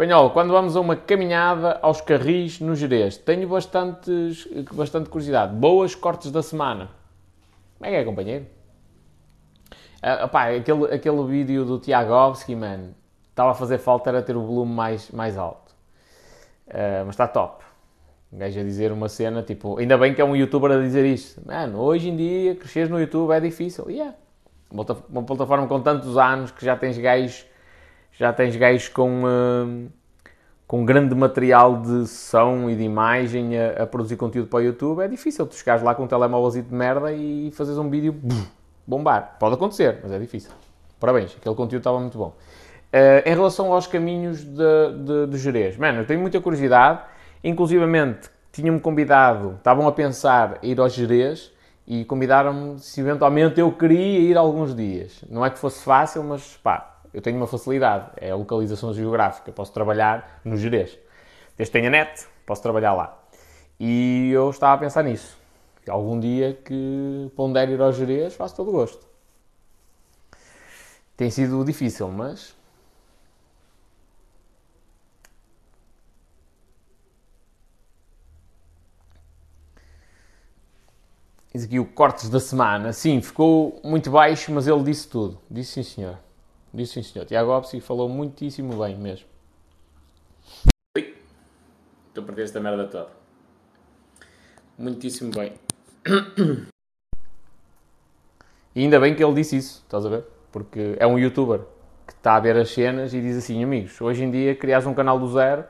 Espanhol, quando vamos a uma caminhada aos carris no Jerez, tenho bastantes, bastante curiosidade. Boas cortes da semana. Como é que é, companheiro? Uh, opá, aquele, aquele vídeo do Tiagovski, mano, estava a fazer falta era ter o volume mais, mais alto. Uh, mas está top. Um gajo a dizer uma cena, tipo, ainda bem que é um youtuber a dizer isto. Mano, hoje em dia, cresceres no YouTube é difícil. E yeah. é. Uma plataforma com tantos anos que já tens gajos, já tens gajos com, uh, com grande material de som e de imagem a, a, produzir conteúdo para o YouTube. É difícil tu chegares lá com um telemóvel de merda e fazes um vídeo bombar. Pode acontecer, mas é difícil. Parabéns, aquele conteúdo estava muito bom. Uh, em relação aos caminhos de Jerez, mano, eu tenho muita curiosidade. Inclusivamente, tinham-me convidado, estavam a pensar ir aos Jerez e convidaram-me se eventualmente eu queria ir alguns dias. Não é que fosse fácil, mas pá, eu tenho uma facilidade, é a localização geográfica. Posso trabalhar no Jerez. Desde que tenha net, posso trabalhar lá. E eu estava a pensar nisso algum dia que pondere ir aos Jerez, faço todo o gosto. Tem sido difícil, mas. Diz aqui o cortes da semana. Sim, ficou muito baixo, mas ele disse tudo. Disse sim, senhor. Disse sim, senhor. Tiago Opsi falou muitíssimo bem mesmo. Ui. Estou a perder esta merda toda. Muitíssimo bem. E ainda bem que ele disse isso, estás a ver? Porque é um youtuber que está a ver as cenas e diz assim: amigos, hoje em dia crias um canal do zero,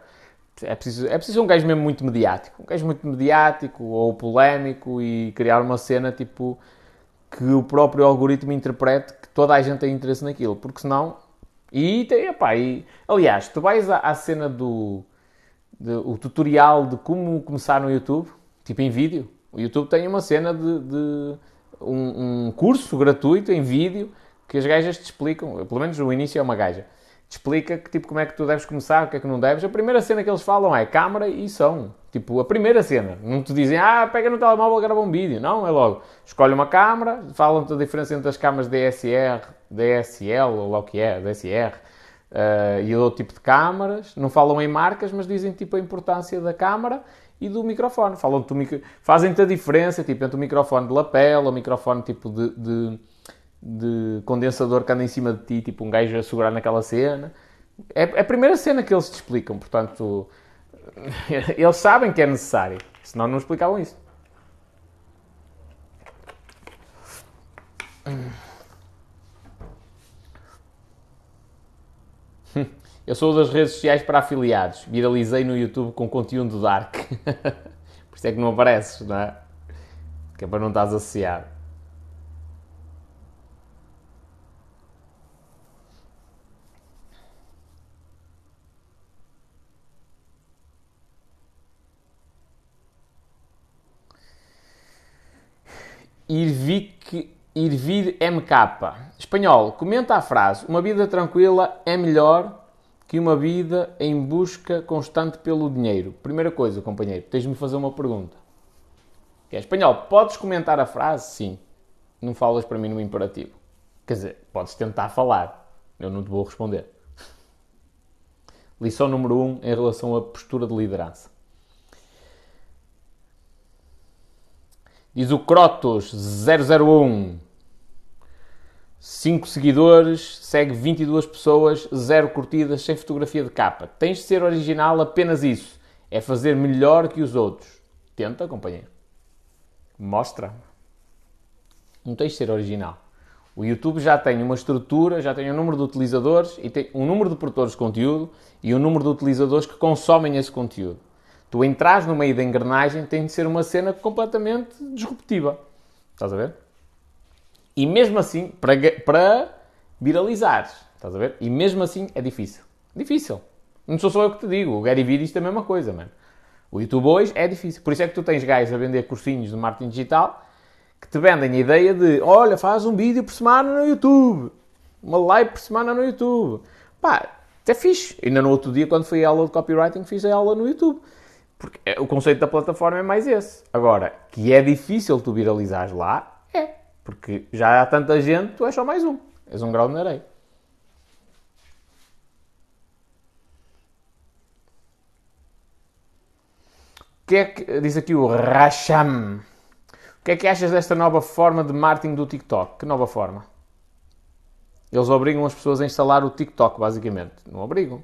é preciso, é preciso um gajo mesmo muito mediático. Um gajo muito mediático ou polémico e criar uma cena tipo que o próprio algoritmo interprete toda a gente tem interesse naquilo, porque senão. E, epá, e aliás, tu vais à, à cena do. De, o tutorial de como começar no YouTube, tipo em vídeo, o YouTube tem uma cena de, de um, um, curso gratuito em vídeo que as gajas te explicam, pelo menos o início é uma gaja, te explica que, tipo, como é que tu deves começar, o que é que não deves. A primeira cena que eles falam é câmara e som. Tipo, a primeira cena. Não te dizem, ah, pega no telemóvel e grava um vídeo. Não, é logo. Escolhe uma câmara, falam-te a diferença entre as câmaras DSR, DSL, ou lá o que é, DSR, uh, e outro tipo de câmaras. Não falam em marcas, mas dizem, tipo, a importância da câmara e do microfone. Falam micro... Fazem-te a diferença tipo, entre o microfone de lapela, o microfone tipo de, de, de, condensador que anda em cima de ti, tipo um gajo a segurar naquela cena. É, é a primeira cena que eles te explicam, portanto, eles sabem que é necessário, senão não explicavam isso. Eu sou das redes sociais para afiliados. Viralizei no YouTube com conteúdo dark. Por isso é que não apareces, não é? Que é para não estás associado. Irvic, Irvir MK. Espanhol, comenta a frase: Uma vida tranquila é melhor que uma vida em busca constante pelo dinheiro. Primeira coisa, companheiro, tens-me fazer uma pergunta. Que é espanhol, podes comentar a frase? Sim. Não falas para mim no imperativo. Quer dizer, podes tentar falar. Eu não te vou responder. Lição número 1 um, em relação à postura de liderança. Diz o Crotos 001. 5 seguidores, segue 22 pessoas, 0 curtidas, sem fotografia de capa. Tens de ser original, apenas isso. É fazer melhor que os outros. Tenta, companheiro. Mostra. Não tens de ser original. O YouTube já tem uma estrutura, já tem um número de utilizadores e tem um número de produtores de conteúdo e um número de utilizadores que consomem esse conteúdo. Tu entras no meio da engrenagem tem de ser uma cena completamente disruptiva. Estás a ver? E mesmo assim, para, para viralizar, estás a ver? E mesmo assim é difícil. Difícil. Não sou só eu que te digo. O Gary Vee diz a mesma coisa, mano. O YouTube hoje é difícil. Por isso é que tu tens gajos a vender cursinhos de marketing digital que te vendem a ideia de olha, faz um vídeo por semana no YouTube. Uma live por semana no YouTube. Pá, até fixe. Ainda no outro dia, quando fui a aula de copywriting, fiz a aula no YouTube. Porque é, o conceito da plataforma é mais esse. Agora, que é difícil tu viralizares lá, é. Porque já há tanta gente, tu és só mais um. És um grau de areia. que é que, diz aqui o Racham, o que é que achas desta nova forma de marketing do TikTok? Que nova forma? Eles obrigam as pessoas a instalar o TikTok, basicamente. Não obrigam.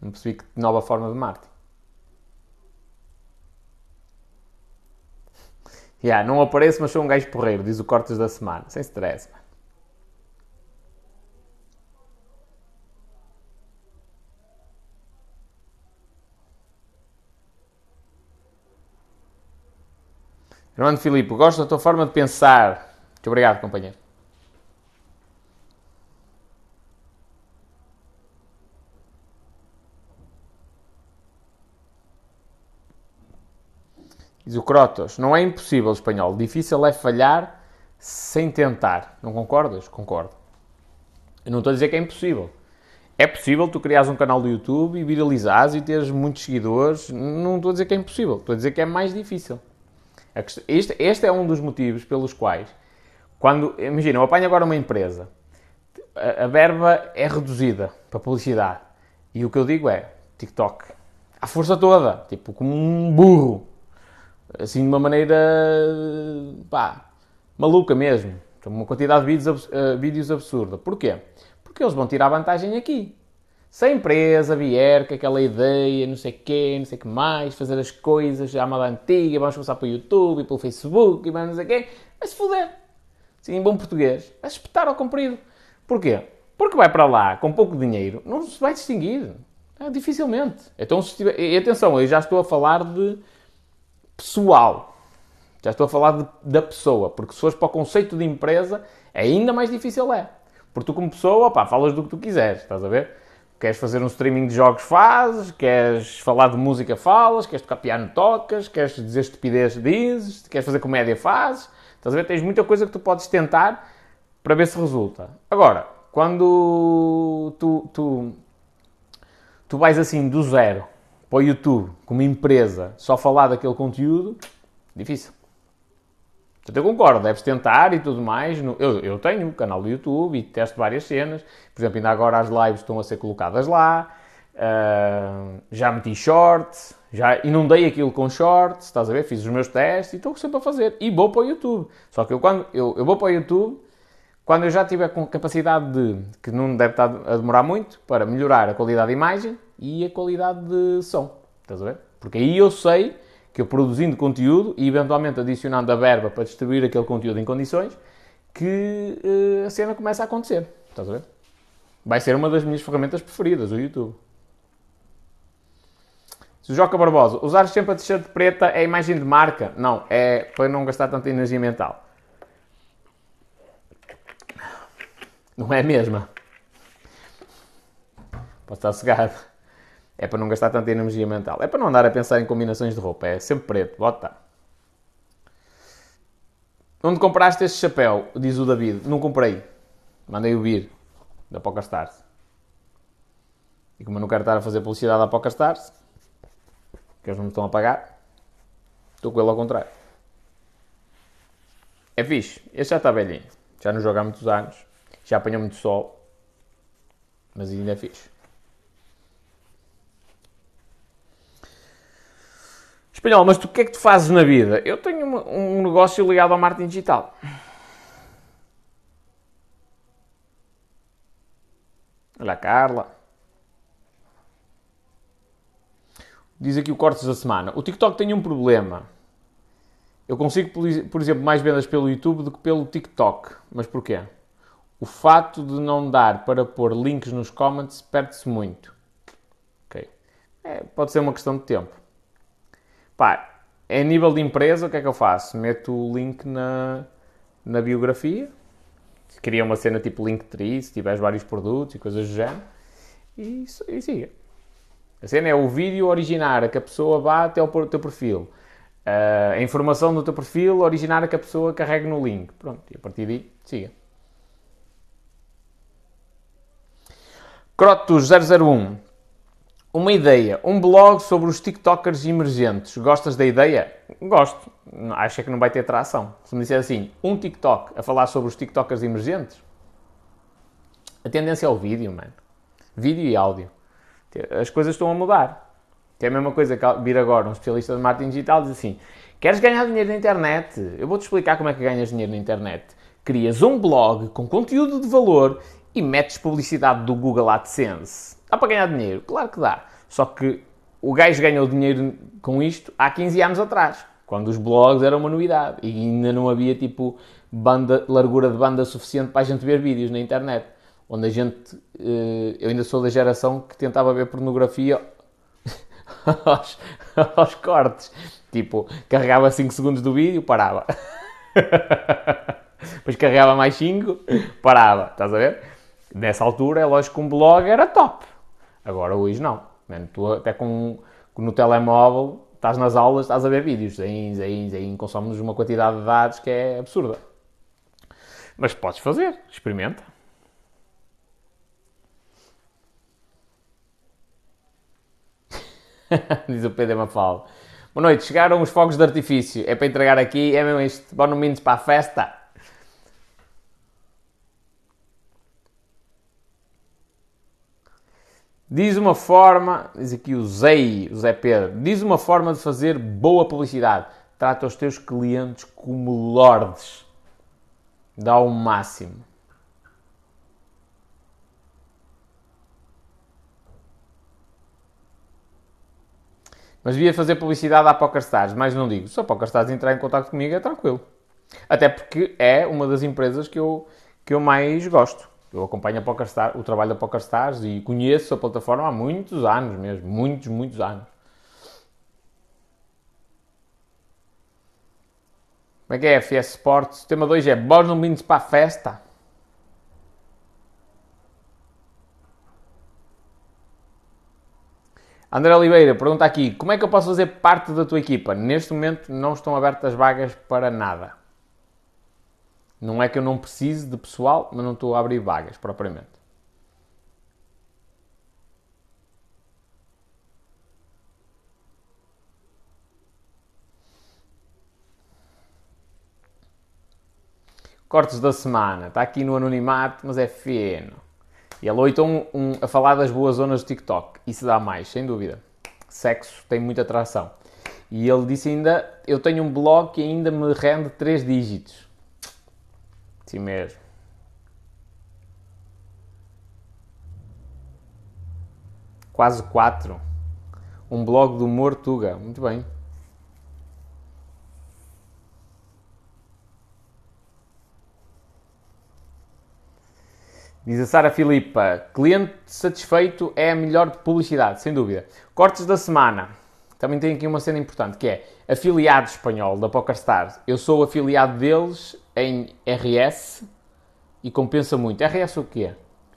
Não percebi que nova forma de marketing. Yeah, não apareço, mas sou um gajo porreiro, diz o Cortes da Semana. Sem stress, mano. Armando Filipe, gosto da tua forma de pensar. Muito obrigado, companheiro. Diz o Crotos, não é impossível espanhol, difícil é falhar sem tentar. Não concordas? Concordo. Eu não estou a dizer que é impossível. É possível tu criares um canal do YouTube e viralizares e teres muitos seguidores. Não estou a dizer que é impossível, estou a dizer que é mais difícil. Este, este é um dos motivos pelos quais, quando, imagina, eu apanho agora uma empresa, a, a verba é reduzida para publicidade. E o que eu digo é, TikTok, à força toda, tipo, como um burro. Assim, de uma maneira, pá, maluca mesmo. Uma quantidade de vídeos, uh, vídeos absurda. Porquê? Porque eles vão tirar vantagem aqui. Se a empresa vier com aquela ideia, não sei quê, não sei que mais, fazer as coisas à moda antiga, vamos começar pelo YouTube e pelo Facebook e mais não sei quê, vai-se foder. Sim, em bom português, vai se espetar ao comprido. Porquê? Porque vai para lá com pouco dinheiro, não se vai distinguir. É, dificilmente. Então, se estiver... E atenção, eu já estou a falar de pessoal. Já estou a falar de, da pessoa. Porque se fores para o conceito de empresa, ainda mais difícil é. Porque tu, como pessoa, pá, falas do que tu quiseres, estás a ver? Queres fazer um streaming de jogos, fazes. Queres falar de música, falas. Queres tocar piano, tocas. Queres dizer estupidez, dizes. Queres fazer comédia, fazes. Estás a ver? Tens muita coisa que tu podes tentar para ver se resulta. Agora, quando tu, tu, tu vais assim do zero para o YouTube, como empresa, só falar daquele conteúdo, difícil. Portanto, eu concordo, deves tentar e tudo mais. Eu, eu tenho um canal do YouTube e testo várias cenas. Por exemplo, ainda agora as lives estão a ser colocadas lá. Uh, já meti shorts, já inundei aquilo com shorts, estás a ver? Fiz os meus testes e estou sempre a fazer. E vou para o YouTube. Só que eu, quando, eu, eu vou para o YouTube quando eu já tiver com capacidade de, que não deve estar a demorar muito, para melhorar a qualidade de imagem e a qualidade de som. Estás a ver? Porque aí eu sei que eu produzindo conteúdo e eventualmente adicionando a verba para distribuir aquele conteúdo em condições, que uh, a cena começa a acontecer. Estás a ver? Vai ser uma das minhas ferramentas preferidas, o YouTube. Se Joca Barbosa, usar sempre a t-shirt preta é imagem de marca? Não, é para não gastar tanta energia mental. Não é a mesma. Posso estar cegado. É para não gastar tanta energia mental. É para não andar a pensar em combinações de roupa. É sempre preto. Bota. Onde compraste este chapéu? Diz o David. Não comprei. Mandei-o vir. Da PokerStars. E como eu não quero estar a fazer publicidade à PokerStars, que eles não me estão a pagar, estou com ele ao contrário. É fixe. Este já está velhinho. Já não joga há muitos anos. Já apanhou muito sol. Mas ainda é fixe. Espanhol, mas tu o que é que tu fazes na vida? Eu tenho um, um negócio ligado ao marketing digital. Olha a Carla. Diz aqui o Cortes da Semana. O TikTok tem um problema. Eu consigo, por exemplo, mais vendas pelo YouTube do que pelo TikTok. Mas porquê? O fato de não dar para pôr links nos comments perde-se muito. Okay. É, pode ser uma questão de tempo. Pá, é nível de empresa, o que é que eu faço? Meto o link na, na biografia, cria uma cena tipo Linktree, se tiveres vários produtos e coisas do género, e, e siga. A cena é o vídeo originar que a pessoa vá até o teu perfil. Uh, a informação do teu perfil originar que a pessoa carregue no link. Pronto, e a partir daí, siga. Crotos 001 uma ideia, um blog sobre os TikTokers emergentes. Gostas da ideia? Gosto. Acho que não vai ter tração. Se me disser assim, um TikTok a falar sobre os TikTokers emergentes, a tendência é o vídeo, mano. Vídeo e áudio. As coisas estão a mudar. Que é a mesma coisa que vir agora um especialista de marketing digital diz assim: queres ganhar dinheiro na internet? Eu vou-te explicar como é que ganhas dinheiro na internet. Crias um blog com conteúdo de valor e metes publicidade do Google AdSense. Dá para ganhar dinheiro? Claro que dá. Só que o gajo ganhou dinheiro com isto há 15 anos atrás, quando os blogs eram uma novidade e ainda não havia tipo banda, largura de banda suficiente para a gente ver vídeos na internet. Onde a gente. Eh, eu ainda sou da geração que tentava ver pornografia aos, aos cortes. Tipo, carregava 5 segundos do vídeo, parava. Depois carregava mais 5, parava. Estás a ver? Nessa altura, é lógico que um blog era top. Agora, hoje, não. Man, tu até com, no telemóvel, estás nas aulas, estás a ver vídeos. Zain, zain, zain. Consomes uma quantidade de dados que é absurda. Mas podes fazer. Experimenta. Diz o Pedro Mafalda. Boa noite, chegaram os fogos de artifício. É para entregar aqui, é mesmo isto. Bom no para a festa. Diz uma forma, diz aqui o Zé, o Zé Pedro, diz uma forma de fazer boa publicidade. Trata os teus clientes como lordes. Dá o máximo. Mas devia fazer publicidade à PokerStars, mas não digo. Se a PokerStars entrar em contato comigo é tranquilo. Até porque é uma das empresas que eu, que eu mais gosto. Eu acompanho PokerStars, o trabalho da PokerStars e conheço a plataforma há muitos anos mesmo. Muitos, muitos anos. Como é que é, FS Sports? Tema 2 é Bons no para a festa. André Oliveira pergunta aqui: como é que eu posso fazer parte da tua equipa? Neste momento não estão abertas vagas para nada. Não é que eu não precise de pessoal, mas não estou a abrir vagas propriamente. Cortes da semana. Está aqui no anonimato, mas é feno. E ele oito um, um, a falar das boas zonas do TikTok. Isso dá mais, sem dúvida. Sexo tem muita atração. E ele disse ainda: Eu tenho um blog que ainda me rende 3 dígitos. Mesmo. Quase 4. Um blog do humor Tuga. Muito bem. Diz a Sara Filipa, cliente satisfeito é a melhor publicidade, sem dúvida. Cortes da semana. Também tem aqui uma cena importante, que é afiliado espanhol da PokerStars. Eu sou afiliado deles em RS e compensa muito. RS o quê?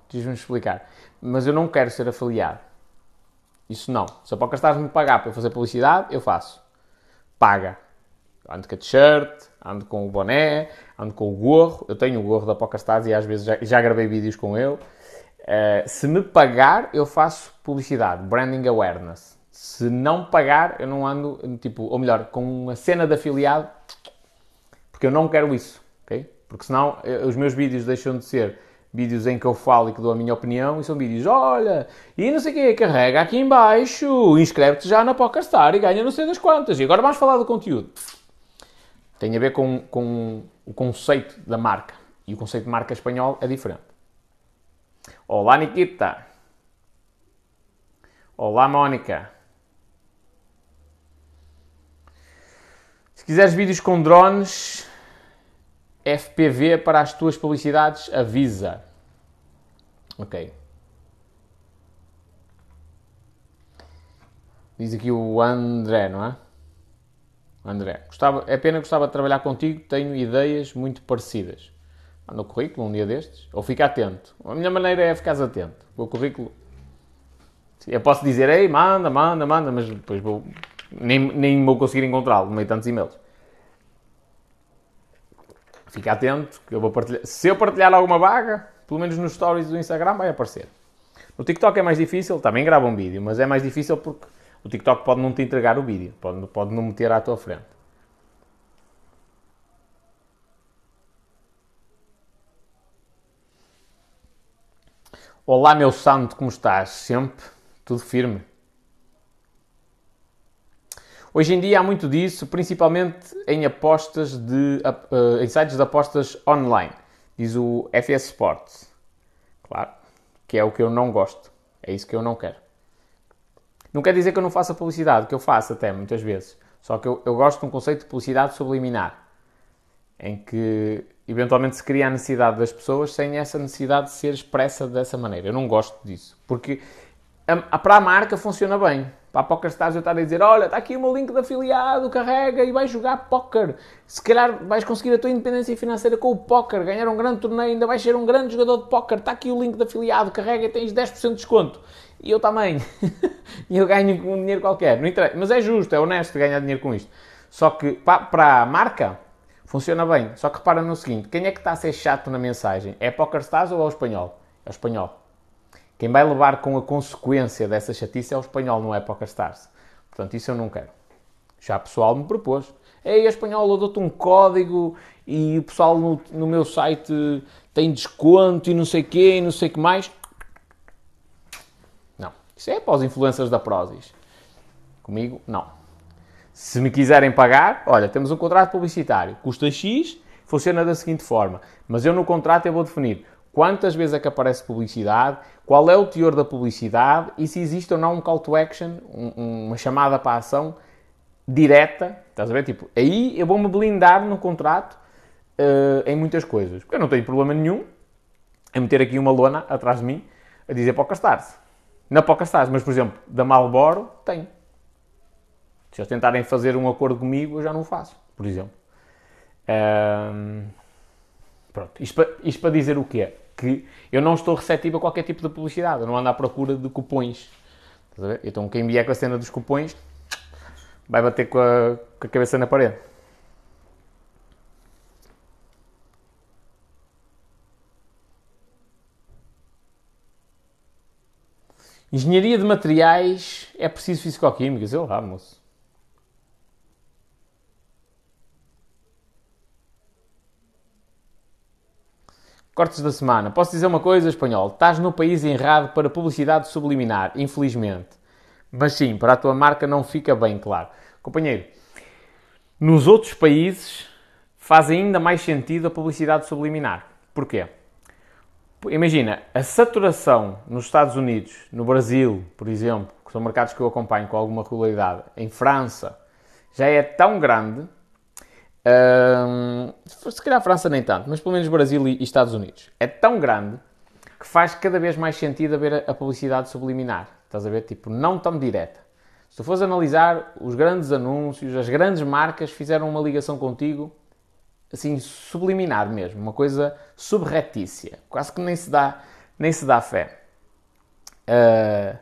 Diz-me explicar. Mas eu não quero ser afiliado. Isso não. Se a PokerStars me pagar para fazer publicidade, eu faço. Paga. Ando com a t-shirt, ando com o boné, ando com o gorro. Eu tenho o gorro da PokerStars e às vezes já, já gravei vídeos com ele. Uh, se me pagar, eu faço publicidade, branding awareness. Se não pagar, eu não ando, tipo, ou melhor, com uma cena de afiliado, porque eu não quero isso? Porque senão eh, os meus vídeos deixam de ser vídeos em que eu falo e que dou a minha opinião e são vídeos, olha, e não sei o quê, carrega aqui em baixo, inscreve-te já na PokerStar e ganha não sei das quantas. E agora vamos falar do conteúdo. Tem a ver com, com o conceito da marca. E o conceito de marca espanhol é diferente. Olá, Nikita. Olá, Mónica. Se quiseres vídeos com drones, FPV para as tuas publicidades, avisa. Ok. Diz aqui o André, não é? André, gostava, é pena gostava de trabalhar contigo, tenho ideias muito parecidas. Manda o currículo um dia destes, ou fica atento. A minha maneira é ficar atento. O currículo. Eu posso dizer, ei, manda, manda, manda, mas depois vou, nem, nem vou conseguir encontrá-lo no meio de tantos e-mails. Fica atento, que eu vou partilhar. Se eu partilhar alguma vaga, pelo menos nos stories do Instagram, vai aparecer. No TikTok é mais difícil, também grava um vídeo, mas é mais difícil porque o TikTok pode não te entregar o vídeo, pode, pode não meter à tua frente. Olá, meu santo, como estás? Sempre? Tudo firme? Hoje em dia há muito disso, principalmente em apostas de uh, em sites de apostas online. Diz o FS Sports. Claro, que é o que eu não gosto. É isso que eu não quero. Não quer dizer que eu não faça publicidade, que eu faço até muitas vezes. Só que eu, eu gosto de um conceito de publicidade subliminar, em que eventualmente se cria a necessidade das pessoas sem essa necessidade de ser expressa dessa maneira. Eu não gosto disso, porque a, a, para a marca funciona bem. Para a PokerStars eu estar a dizer, olha, está aqui o meu link de afiliado, carrega e vais jogar póquer. Se calhar vais conseguir a tua independência financeira com o póquer, ganhar um grande torneio, ainda vais ser um grande jogador de póquer. Está aqui o link de afiliado, carrega e tens 10% de desconto. E eu também. e eu ganho um dinheiro qualquer. Não interessa. Mas é justo, é honesto ganhar dinheiro com isto. Só que para a marca funciona bem. Só que repara no seguinte: quem é que está a ser chato na mensagem? É PokerStars ou é o espanhol? É o espanhol. Quem vai levar com a consequência dessa chatice é o espanhol, não é PokerStars. Portanto, isso eu não quero. Já o pessoal me propôs. Ei, espanhol, eu dou-te um código e o pessoal no, no meu site tem desconto e não sei quê e não sei que mais. Isso é para os influencers da Prozis. Comigo, não. Se me quiserem pagar, olha, temos um contrato publicitário, custa X, funciona da seguinte forma. Mas eu no contrato eu vou definir quantas vezes é que aparece publicidade, qual é o teor da publicidade e se existe ou não um call to action, um, uma chamada para a ação direta, estás a ver? Tipo, aí eu vou-me blindar no contrato uh, em muitas coisas. Porque eu não tenho problema nenhum em meter aqui uma lona atrás de mim a dizer para o castar-se. Na PokerStars, mas por exemplo, da Malboro, tem. Se eles tentarem fazer um acordo comigo, eu já não faço, por exemplo. Um, pronto, isto para, isto para dizer o quê? Que eu não estou receptivo a qualquer tipo de publicidade, eu não ando à procura de cupões. Então quem vier com a cena dos cupões vai bater com a, com a cabeça na parede. Engenharia de materiais é preciso fisicoquímicas? Eu lá, moço. Cortes da semana. Posso dizer uma coisa, espanhol? Estás no país errado para publicidade subliminar, infelizmente. Mas sim, para a tua marca não fica bem claro. Companheiro, nos outros países faz ainda mais sentido a publicidade subliminar. Porquê? Imagina, a saturação nos Estados Unidos, no Brasil, por exemplo, que são mercados que eu acompanho com alguma regularidade, em França, já é tão grande. Hum, se calhar a França nem tanto, mas pelo menos Brasil e Estados Unidos. É tão grande que faz cada vez mais sentido haver a publicidade subliminar. Estás a ver? Tipo, não tão direta. Se tu fores analisar os grandes anúncios, as grandes marcas fizeram uma ligação contigo assim, subliminar mesmo, uma coisa subretícia, quase que nem se dá, nem se dá fé. Uh,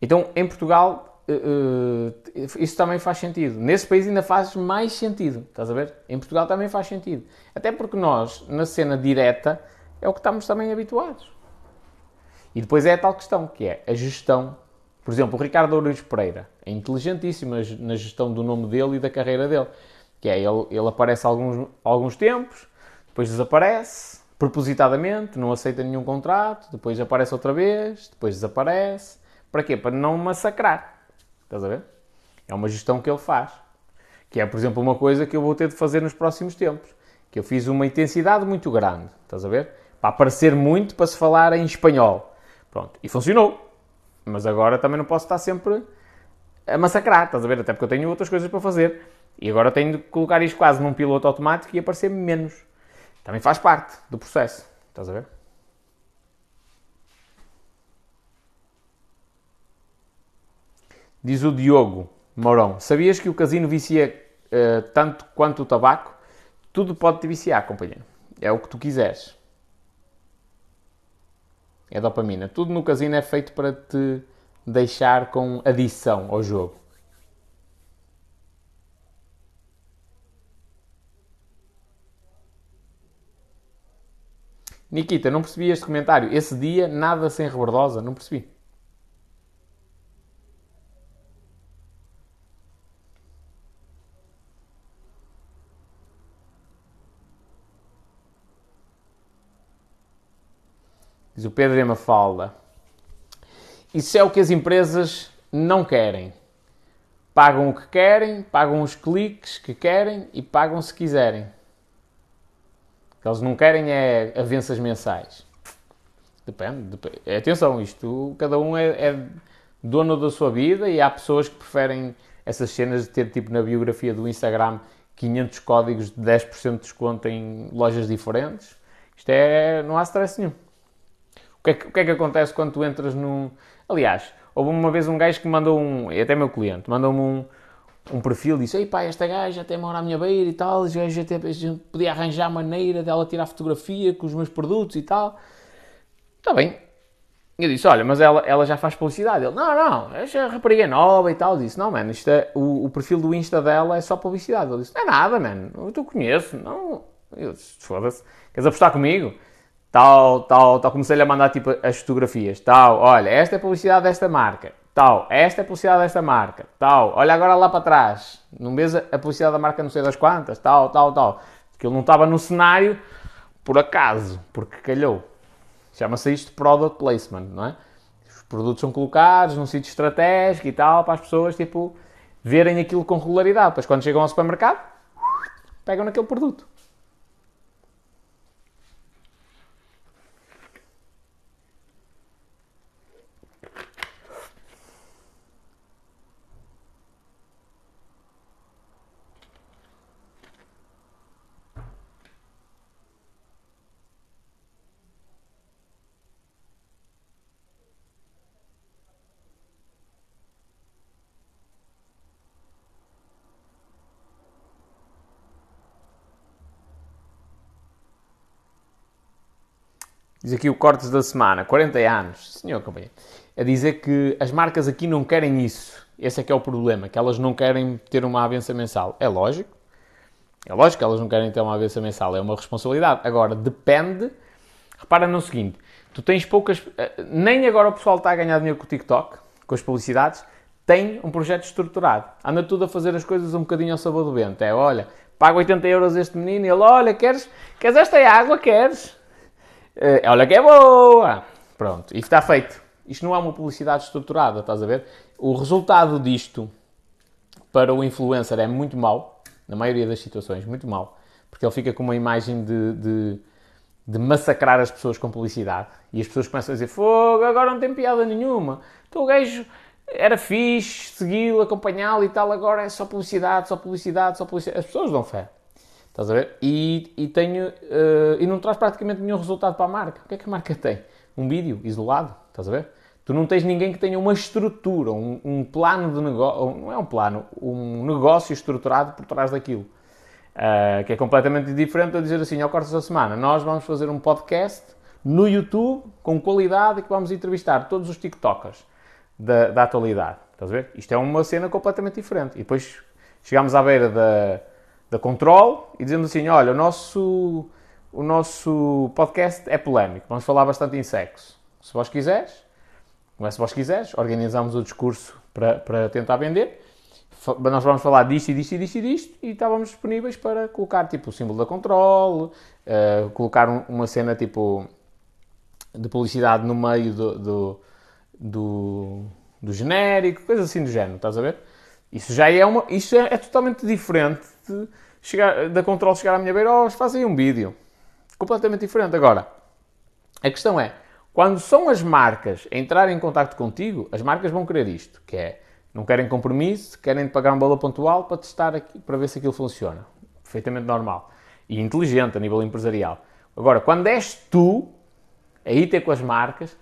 então, em Portugal, uh, isso também faz sentido. Nesse país ainda faz mais sentido, estás a ver? Em Portugal também faz sentido. Até porque nós, na cena direta, é o que estamos também habituados. E depois é a tal questão, que é a gestão. Por exemplo, o Ricardo Ouros Pereira é inteligentíssimo na gestão do nome dele e da carreira dele. Que é, ele, ele aparece alguns, alguns tempos, depois desaparece, propositadamente, não aceita nenhum contrato, depois aparece outra vez, depois desaparece. Para quê? Para não massacrar. Estás a ver? É uma gestão que ele faz. Que é, por exemplo, uma coisa que eu vou ter de fazer nos próximos tempos. Que eu fiz uma intensidade muito grande. Estás a ver? Para aparecer muito, para se falar em espanhol. Pronto. E funcionou. Mas agora também não posso estar sempre a massacrar. Estás a ver? Até porque eu tenho outras coisas para fazer. E agora tenho de colocar isto quase num piloto automático e aparecer menos. Também faz parte do processo. Estás a ver? Diz o Diogo Mourão: Sabias que o casino vicia uh, tanto quanto o tabaco? Tudo pode te viciar, companheiro. É o que tu quiseres. É dopamina. Tudo no casino é feito para te deixar com adição ao jogo. Nikita, não percebi este comentário. Esse dia, nada sem rebordosa. Não percebi. Diz o Pedro Ema Mafalda. Isso é o que as empresas não querem. pagam o que querem, pagam os cliques que querem e pagam se quiserem. O que eles não querem é avanças mensais. Depende, depende. Atenção, isto, cada um é, é, dono da sua vida e há pessoas que preferem essas cenas de ter, tipo, na biografia do Instagram, 500 códigos de 10% de desconto em lojas diferentes. Isto é, não há stress nenhum. O que, é que, o que é que acontece quando tu entras num... Aliás, houve uma vez um gajo que mandou um... É até meu cliente, mandou-me um, um perfil disse: Ei pá, esta gaja até mora à minha beira e tal, a gente até podia arranjar maneira dela tirar fotografia com os meus produtos e tal. Está bem. Eu disse: Olha, mas ela, ela já faz publicidade. Ele: Não, não, esta rapariga é nova e tal. Eu disse: Não, mano, isto é, o, o, perfil do Insta dela é só publicidade. Ele disse: Não é nada, mano, eu te conheço. Não. Eu disse: Foda-se, queres apostar comigo? Tal, tal, tal. Comecei-lhe a mandar tipo as fotografias. Tal, olha, esta é a publicidade desta marca tal, esta é a publicidade desta marca, tal, olha agora lá para trás, não vês a publicidade da marca não sei das quantas, tal, tal, tal. Porque ele não estava no cenário por acaso, porque calhou. Chama-se isto Product Placement, não é? Os produtos são colocados num sítio estratégico e tal, para as pessoas, tipo, verem aquilo com regularidade. Depois, quando chegam ao supermercado, pegam naquele produto. Diz aqui o Cortes da Semana, 40 anos. Senhor companheiro. A dizer que as marcas aqui não querem isso. Esse é que é o problema, que elas não querem ter uma avença mensal. É lógico. É lógico que elas não querem ter uma avença mensal. É uma responsabilidade. Agora, depende... Repara no seguinte. Tu tens poucas... Eh, nem agora o pessoal está a ganhar dinheiro com o TikTok, com as publicidades. Tem um projeto estruturado. Anda tudo a fazer as coisas um bocadinho ao sabor do vento. É, olha, paga 80 euros este menino e ele, olha, queres, queres esta água? Queres? Uh, olha que é boa! Pronto, e está feito. Isto não é uma publicidade estruturada, estás a ver? O resultado disto para o influencer é muito mau, na maioria das situações, muito mau, porque ele fica com uma imagem de, de, de massacrar as pessoas com publicidade e as pessoas começam a dizer: Fogo, agora não tem piada nenhuma. Então o gajo era fixe, segui-lo, acompanhá-lo e tal, agora é só publicidade, só publicidade, só publicidade. As pessoas dão fé. Estás a ver? E, e tenho, uh, e não traz praticamente nenhum resultado para a marca. O que é que a marca tem? Um vídeo isolado, estás a ver? Tu não tens ninguém que tenha uma estrutura, um, um plano de negócio, não é um plano, um negócio estruturado por trás daquilo. Uh, que é completamente diferente a dizer assim, ao corte da semana, nós vamos fazer um podcast no YouTube com qualidade e que vamos entrevistar todos os TikTokers da, da atualidade. Estás a ver? Isto é uma cena completamente diferente. E depois chegamos à beira da da Control e dizemos assim: olha, o nosso, o nosso podcast é polémico, vamos falar bastante em sexo. Se vós quiseres, se vós quiseres, organizamos o discurso para, para tentar vender. Nós vamos falar disto e disto e disto e disto e estávamos disponíveis para colocar tipo o símbolo da Control, uh, colocar um, uma cena tipo de publicidade no meio do, do, do, do genérico, coisas assim do género, estás a ver? Isso já é uma. Isso é, é totalmente diferente de chegar, da Control chegar à minha beira, oh, fazem um vídeo. Completamente diferente. Agora, a questão é, quando são as marcas a entrarem em contato contigo, as marcas vão querer isto, que é, não querem compromisso, querem pagar um valor pontual para testar aqui, para ver se aquilo funciona. Perfeitamente normal. E inteligente a nível empresarial. Agora, quando és tu, aí ter com as marcas,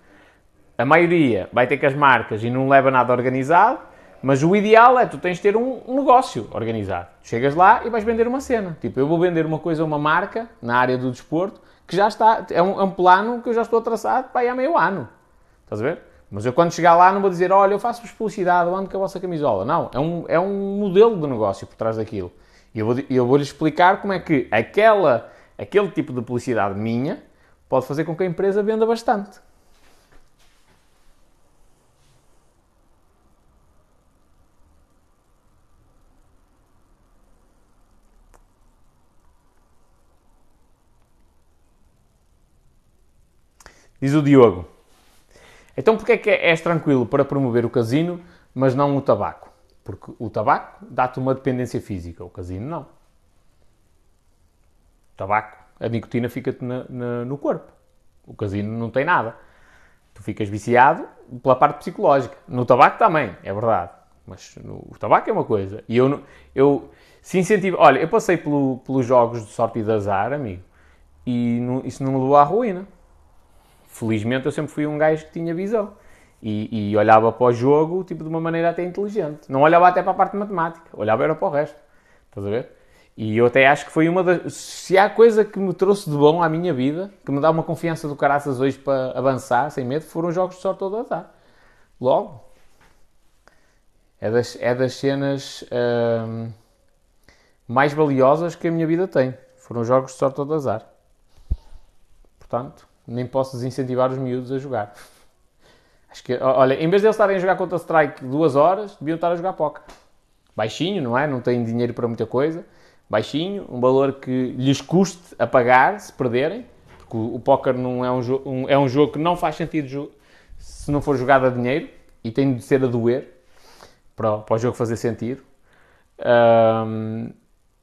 a maioria vai ter com as marcas e não leva nada organizado, mas o ideal é tu tens de ter um, um, negócio organizado. Chegas lá e vais vender uma cena. Tipo, eu vou vender uma coisa a uma marca na área do desporto que já está. É um, é um plano que eu já estou a traçar para aí há meio ano. Estás a ver? Mas eu quando chegar lá não vou dizer, olha, eu faço-vos publicidade, eu ando com a vossa camisola. Não, é um, é um modelo de negócio por trás daquilo. E eu vou-lhe eu vou explicar como é que aquela, aquele tipo de publicidade minha pode fazer com que a empresa venda bastante. Diz o Diogo. Então porquê é que és tranquilo para promover o casino, mas não o tabaco? Porque o tabaco dá-te uma dependência física, o casino não. O tabaco, a nicotina fica-te no corpo. O casino não tem nada. Tu ficas viciado pela parte psicológica. No tabaco também, é verdade. Mas no, o tabaco é uma coisa. E eu, eu se incentivo. Olha, eu passei pelo, pelos jogos de sorte e de azar, amigo, e isso não me levou à ruína. Felizmente eu sempre fui um gajo que tinha visão. E, e, olhava para o jogo tipo, de uma maneira até inteligente. Não olhava até para a parte matemática, olhava era para o resto. Estás a ver? E eu até acho que foi uma das. Se há coisa que me trouxe de bom à minha vida, que me dá uma confiança do caraças hoje para avançar sem medo, foram jogos de sorte ou de azar. Logo. É das, é das cenas hum, mais valiosas que a minha vida tem. Foram jogos de sorte ou de azar. Portanto, nem posso desincentivar os miúdos a jogar. Acho que, olha, em vez de eles estarem a jogar Counter-Strike duas horas, deviam estar a jogar poker. Baixinho, não é? Não têm dinheiro para muita coisa. Baixinho, um valor que lhes custe a pagar se perderem. Porque o, póquer não é um, um, é um jogo que não faz sentido se não for jogado a dinheiro e tem de ser a doer para, para o jogo fazer sentido. Um,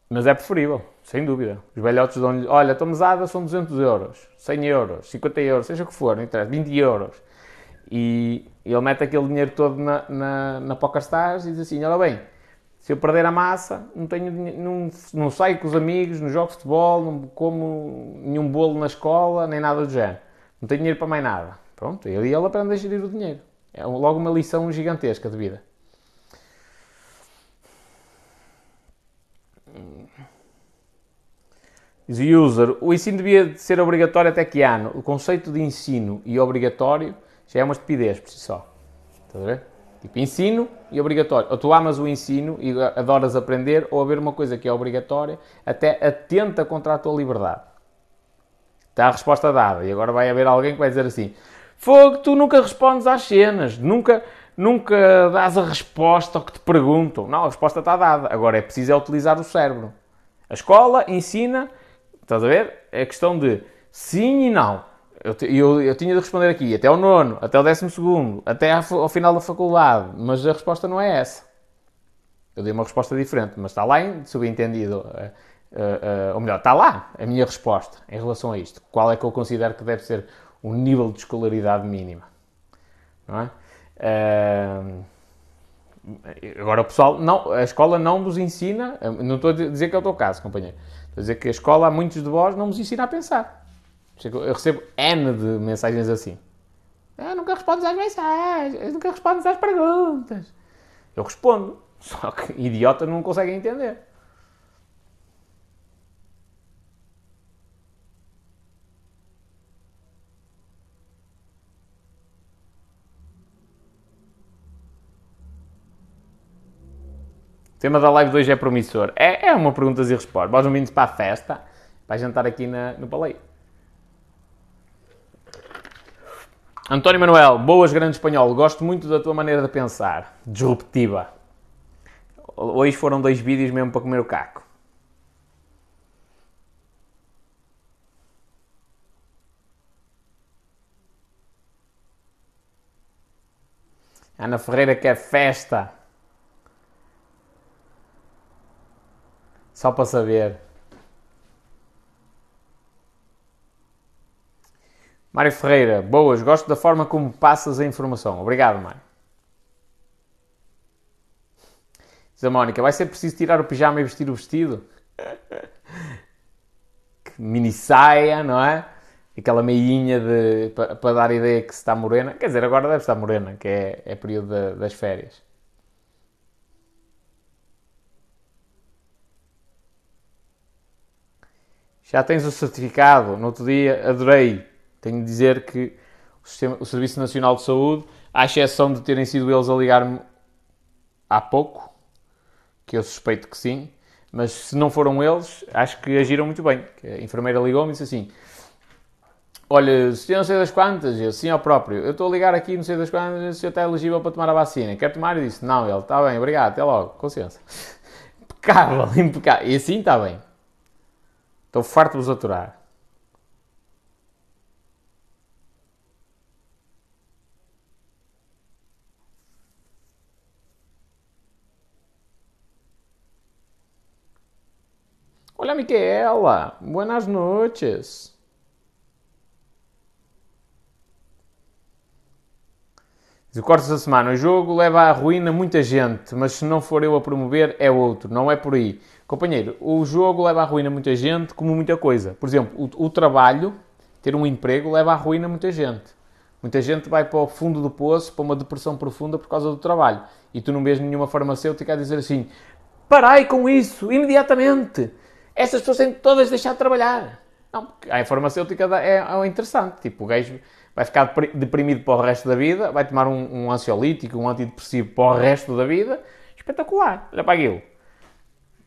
mas é preferível, sem dúvida. Os velhotes dão-lhe, olha, a mesada são 200 euros, 100 euros, 50 euros, seja o que for, não interessa, 20 euros. E ele mete aquele dinheiro todo na, na, na PokerStars e diz assim, olha bem, se eu perder a massa, não, tenho, não, não saio com os amigos, não jogo futebol, não como nenhum bolo na escola, nem nada do género. Não tenho dinheiro para mais nada. Pronto, ele, ele aprende a gerir o dinheiro. É logo uma lição gigantesca de vida. O user, o ensino devia ser obrigatório até que ano? O conceito de ensino e obrigatório já é uma estupidez por si só. Estás a ver? Tipo, ensino e obrigatório. Ou tu amas o ensino e adoras aprender, ou haver uma coisa que é obrigatória, até atenta contra a tua liberdade. Está a resposta dada. E agora vai haver alguém que vai dizer assim: Fogo, tu nunca respondes às cenas, nunca, nunca dás a resposta ao que te perguntam. Não, a resposta está dada. Agora é preciso é utilizar o cérebro. A escola ensina Estás a ver? É questão de sim e não. Eu, eu, eu tinha de responder aqui até ao nono, até ao décimo segundo, até ao final da faculdade, mas a resposta não é essa. Eu dei uma resposta diferente, mas está lá em subentendido. Uh, uh, uh, ou melhor, está lá a minha resposta em relação a isto. Qual é que eu considero que deve ser o nível de escolaridade mínima? Não é? agora o pessoal, não, a escola não nos ensina, não estou a dizer que é o teu caso, companheiro, Quer dizer que a escola, há muitos de vós, não nos ensina a pensar. Eu recebo N de mensagens assim. Ah, nunca respondes às mensagens, nunca respondes às perguntas. Eu respondo, só que idiota não consegue entender. Tema da live de hoje é promissor. É, é uma pergunta e respostas. Vós não para a festa, para jantar aqui na, no Paleio. António Manuel, boas, grande espanhol. Gosto muito da tua maneira de pensar. Disruptiva. Hoje foram dois vídeos mesmo para comer o caco. Ana Ferreira quer festa. Só para saber. Mário Ferreira, boas, gosto da forma como passas a informação. Obrigado, Mário. Diz a Mónica, vai ser preciso tirar o pijama e vestir o vestido? Mini saia, não é? Aquela meinha de, para, para dar a ideia que se está morena. Quer dizer, agora deve estar morena, que é, é período de, das férias. Já tens o certificado. No outro dia adorei. Tenho de dizer que o, Sistema, o Serviço Nacional de Saúde, à exceção de terem sido eles a ligar-me há pouco, que eu suspeito que sim, mas se não foram eles, acho que agiram muito bem. A enfermeira ligou-me e disse assim: Olha, se eu não sei das quantas, eu sim ao próprio, eu estou a ligar aqui, não sei das quantas, se eu está elegível para tomar a vacina. Quer tomar? E disse: Não, ele está bem, obrigado, até logo, licença. impecável, impecável. E assim está bem. Estou farto de vos aturar. Olha, Miquela, buenas noites. Se o Cortes da Semana. O jogo leva à ruína muita gente, mas se não for eu a promover, é outro. Não é por aí. Companheiro, o jogo leva à ruína muita gente, como muita coisa. Por exemplo, o, o trabalho, ter um emprego, leva à ruína muita gente. Muita gente vai para o fundo do poço, para uma depressão profunda por causa do trabalho. E tu não vês nenhuma farmacêutica a dizer assim: parai com isso, imediatamente. Essas pessoas têm todas de deixar de trabalhar. Não, a farmacêutica é, é interessante. Tipo, o gajo vai ficar deprimido para o resto da vida, vai tomar um, um ansiolítico, um antidepressivo para o resto da vida. Espetacular. Olha para aquilo.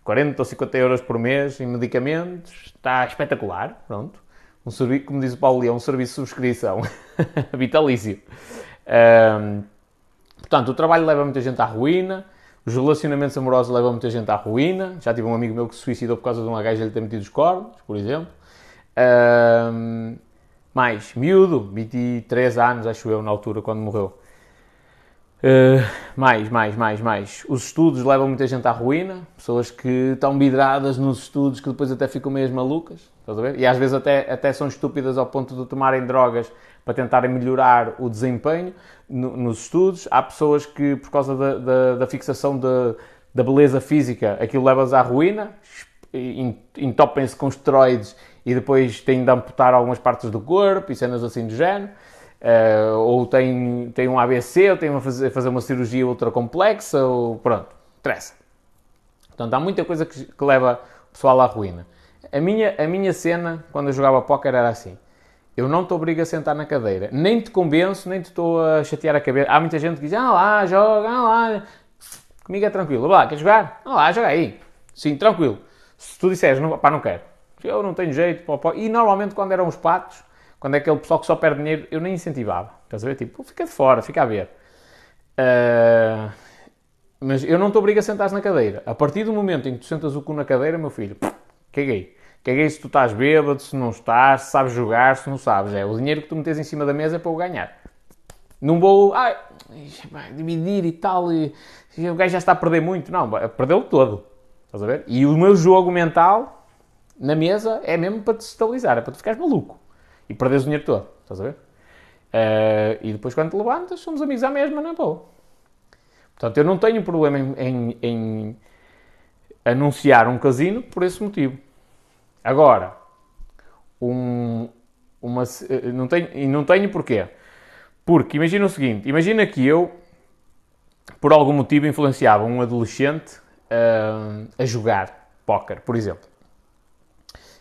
40 ou 50 euros por mês em medicamentos, está espetacular. Pronto. Um serviço, como diz o Paulo Leão, um serviço de subscrição vitalício. Um, portanto, o trabalho leva muita gente à ruína, os relacionamentos amorosos levam muita gente à ruína. Já tive um amigo meu que se suicidou por causa de uma gaja lhe ter metido os cornos, por exemplo. Um, mais miúdo, 23 anos, acho eu, na altura, quando morreu. Uh, mais, mais, mais, mais. Os estudos levam muita gente à ruína. Pessoas que estão vidradas nos estudos que depois até ficam meio malucas. Estás a ver? E às vezes até, até são estúpidas ao ponto de tomarem drogas para tentarem melhorar o desempenho no, nos estudos. Há pessoas que, por causa da, da, da fixação de, da beleza física, aquilo leva-as à ruína, entopem-se com esteroides e depois têm de amputar algumas partes do corpo e cenas assim do género. Uh, ou tem, tem um ABC, ou tem a fazer, fazer uma cirurgia ultra complexa, ou pronto, interessa. Portanto, há muita coisa que, que, leva o pessoal à ruína. A minha, a minha cena, quando eu jogava póquer, era assim. Eu não te obrigo a sentar na cadeira. Nem te convenço, nem te estou a chatear a cabeça. Há muita gente que diz, ah lá, joga, ah lá. Comigo é tranquilo. Lá, quer jogar? Ah lá, joga aí. Sim, tranquilo. Se tu disseres, não, pá, não quero eu não tenho jeito. Pá, pá. E normalmente quando eram os patos, quando é aquele pessoal que só perde dinheiro, eu nem incentivava. Estás a ver? Tipo, fica de fora, fica a ver. Uh, mas eu não te obrigo a sentar na cadeira. A partir do momento em que tu sentas o cu na cadeira, meu filho, caguei. Caguei se tu estás bêbado, se não estás, se sabes jogar, se não sabes. É o dinheiro que tu metes em cima da mesa é para eu ganhar. Não vou, ai, dividir e tal, e, e o gajo já está a perder muito. Não, perdeu todo. Estás a ver? E o meu jogo mental na mesa é mesmo para te estabilizar, é para tu ficares maluco e perderes o dinheiro todo, estás a ver? Uh, e depois quando te levantas, somos amigos à mesma, não é boa. Portanto, eu não tenho problema em, em, em, anunciar um casino por esse motivo. Agora, um, uma, eh, não tenho, e não tenho porquê. Porque imagina o seguinte: imagina que eu, por algum motivo, influenciava um adolescente uh, a jogar póquer, por exemplo.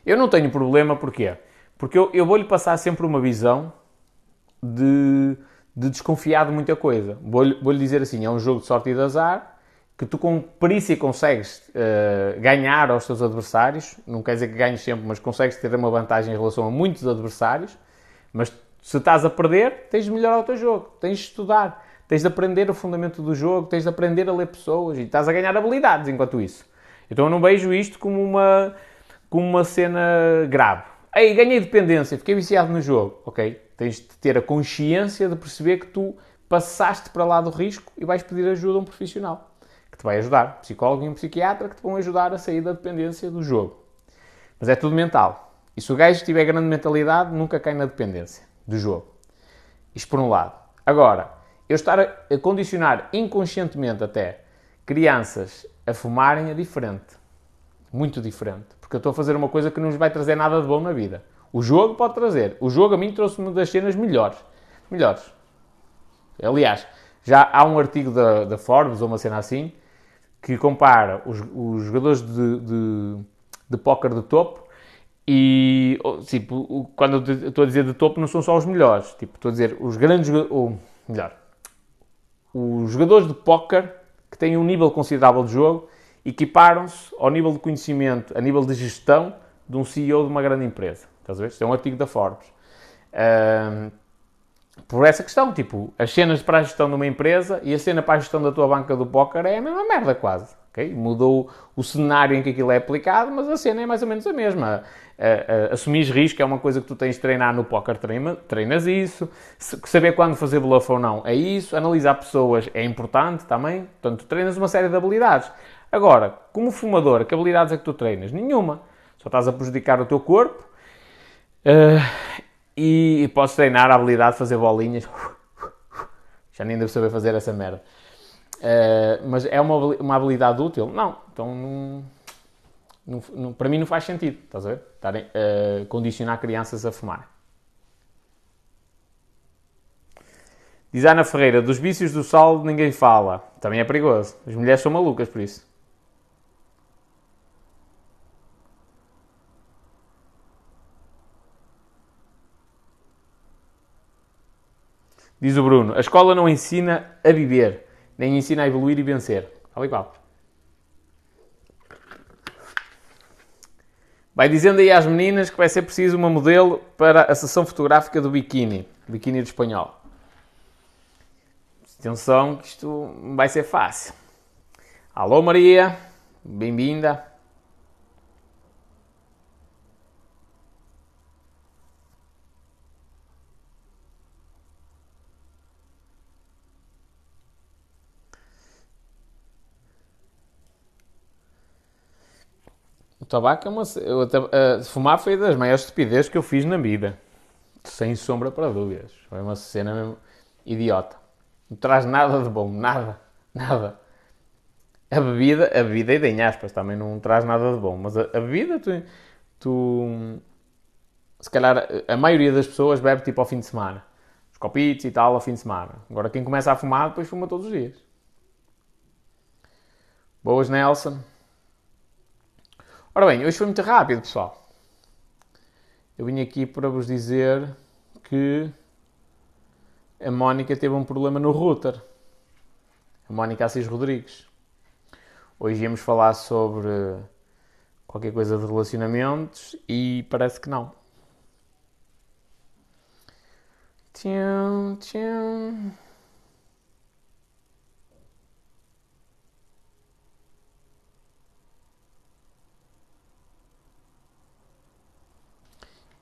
Eu não tenho problema, porquê? Porque eu, eu vou-lhe passar sempre uma visão de, de desconfiar de muita coisa. Vou-lhe vou dizer assim, é um jogo de sorte e de azar, que tu com perícia consegues uh, ganhar aos teus adversários, não quer dizer que ganhes sempre, mas consegues ter uma vantagem em relação a muitos adversários, mas se estás a perder, tens de melhorar o teu jogo, tens de estudar, tens de aprender o fundamento do jogo, tens de aprender a ler pessoas e estás a ganhar habilidades enquanto isso. Então eu não vejo isto como uma como uma cena grave. Aí ganhei dependência, fiquei viciado no jogo. Ok, tens de ter a consciência de perceber que tu passaste para lá do risco e vais pedir ajuda a um profissional que te vai ajudar, psicólogo e um psiquiatra que te vão ajudar a sair da dependência do jogo. Mas é tudo mental. E se o gajo tiver grande mentalidade, nunca cai na dependência do jogo. Isto por um lado. Agora, eu estar a condicionar inconscientemente até crianças a fumarem é diferente. Muito diferente. Porque eu estou a fazer uma coisa que não nos vai trazer nada de bom na vida. O jogo pode trazer. O jogo a mim trouxe-me das cenas melhores. Melhores. Aliás, já há um artigo da, da Forbes, ou uma cena assim, que compara os, os jogadores de, de, de póquer de topo e, tipo, quando eu estou a dizer de topo, não são só os melhores. Tipo, estou a dizer os grandes, ou melhor, os jogadores de póquer que têm um nível considerável de jogo equiparam-se ao nível de conhecimento, a nível de gestão de um CEO de uma grande empresa. Estás a ver? Isto é um artigo da Forbes. Um, por essa questão, tipo, as cenas para a gestão de uma empresa e a cena para a gestão da tua banca do póquer é a mesma merda quase. Okay? Mudou o cenário em que aquilo é aplicado, mas a cena é mais ou menos a mesma. Assumir risco é uma coisa que tu tens de treinar no póquer, treina, treinas isso. Saber quando fazer bluff ou não é isso. Analisar pessoas é importante também. Portanto, treinas uma série de habilidades. Agora, como fumador, que habilidades é que tu treinas? Nenhuma. Só estás a prejudicar o teu corpo uh, e podes treinar a habilidade de fazer bolinhas. Já nem devo saber fazer essa merda. Uh, mas é uma, uma habilidade útil? Não. Então, para mim não faz sentido, estás a ver? Estarem uh, condicionar crianças a fumar. Diz Ana Ferreira, dos vícios do sal ninguém fala. Também é perigoso. As mulheres são malucas por isso. Diz o Bruno, a escola não ensina a viver, nem ensina a evoluir e vencer. Tal e. Vai dizendo aí às meninas que vai ser preciso uma modelo para a sessão fotográfica do biquíni, biquíni do espanhol. Atenção que isto vai ser fácil. Alô Maria, bem-vinda. Tabaco é uma. Eu, fumar foi das maiores estupidezes que eu fiz na vida. Sem sombra para dúvidas. Foi uma cena mesmo idiota. Não traz nada de bom. Nada. Nada. A bebida, a bebida e em aspas também não traz nada de bom. Mas a, a bebida, tu, tu. Se calhar a maioria das pessoas bebe tipo ao fim de semana. Os copitos e tal ao fim de semana. Agora quem começa a fumar depois fuma todos os dias. Boas, Nelson. Ora bem, hoje foi muito rápido, pessoal. Eu vim aqui para vos dizer que a Mónica teve um problema no router. A Mónica Assis Rodrigues. Hoje íamos falar sobre qualquer coisa de relacionamentos e parece que não. Tchum, tchum.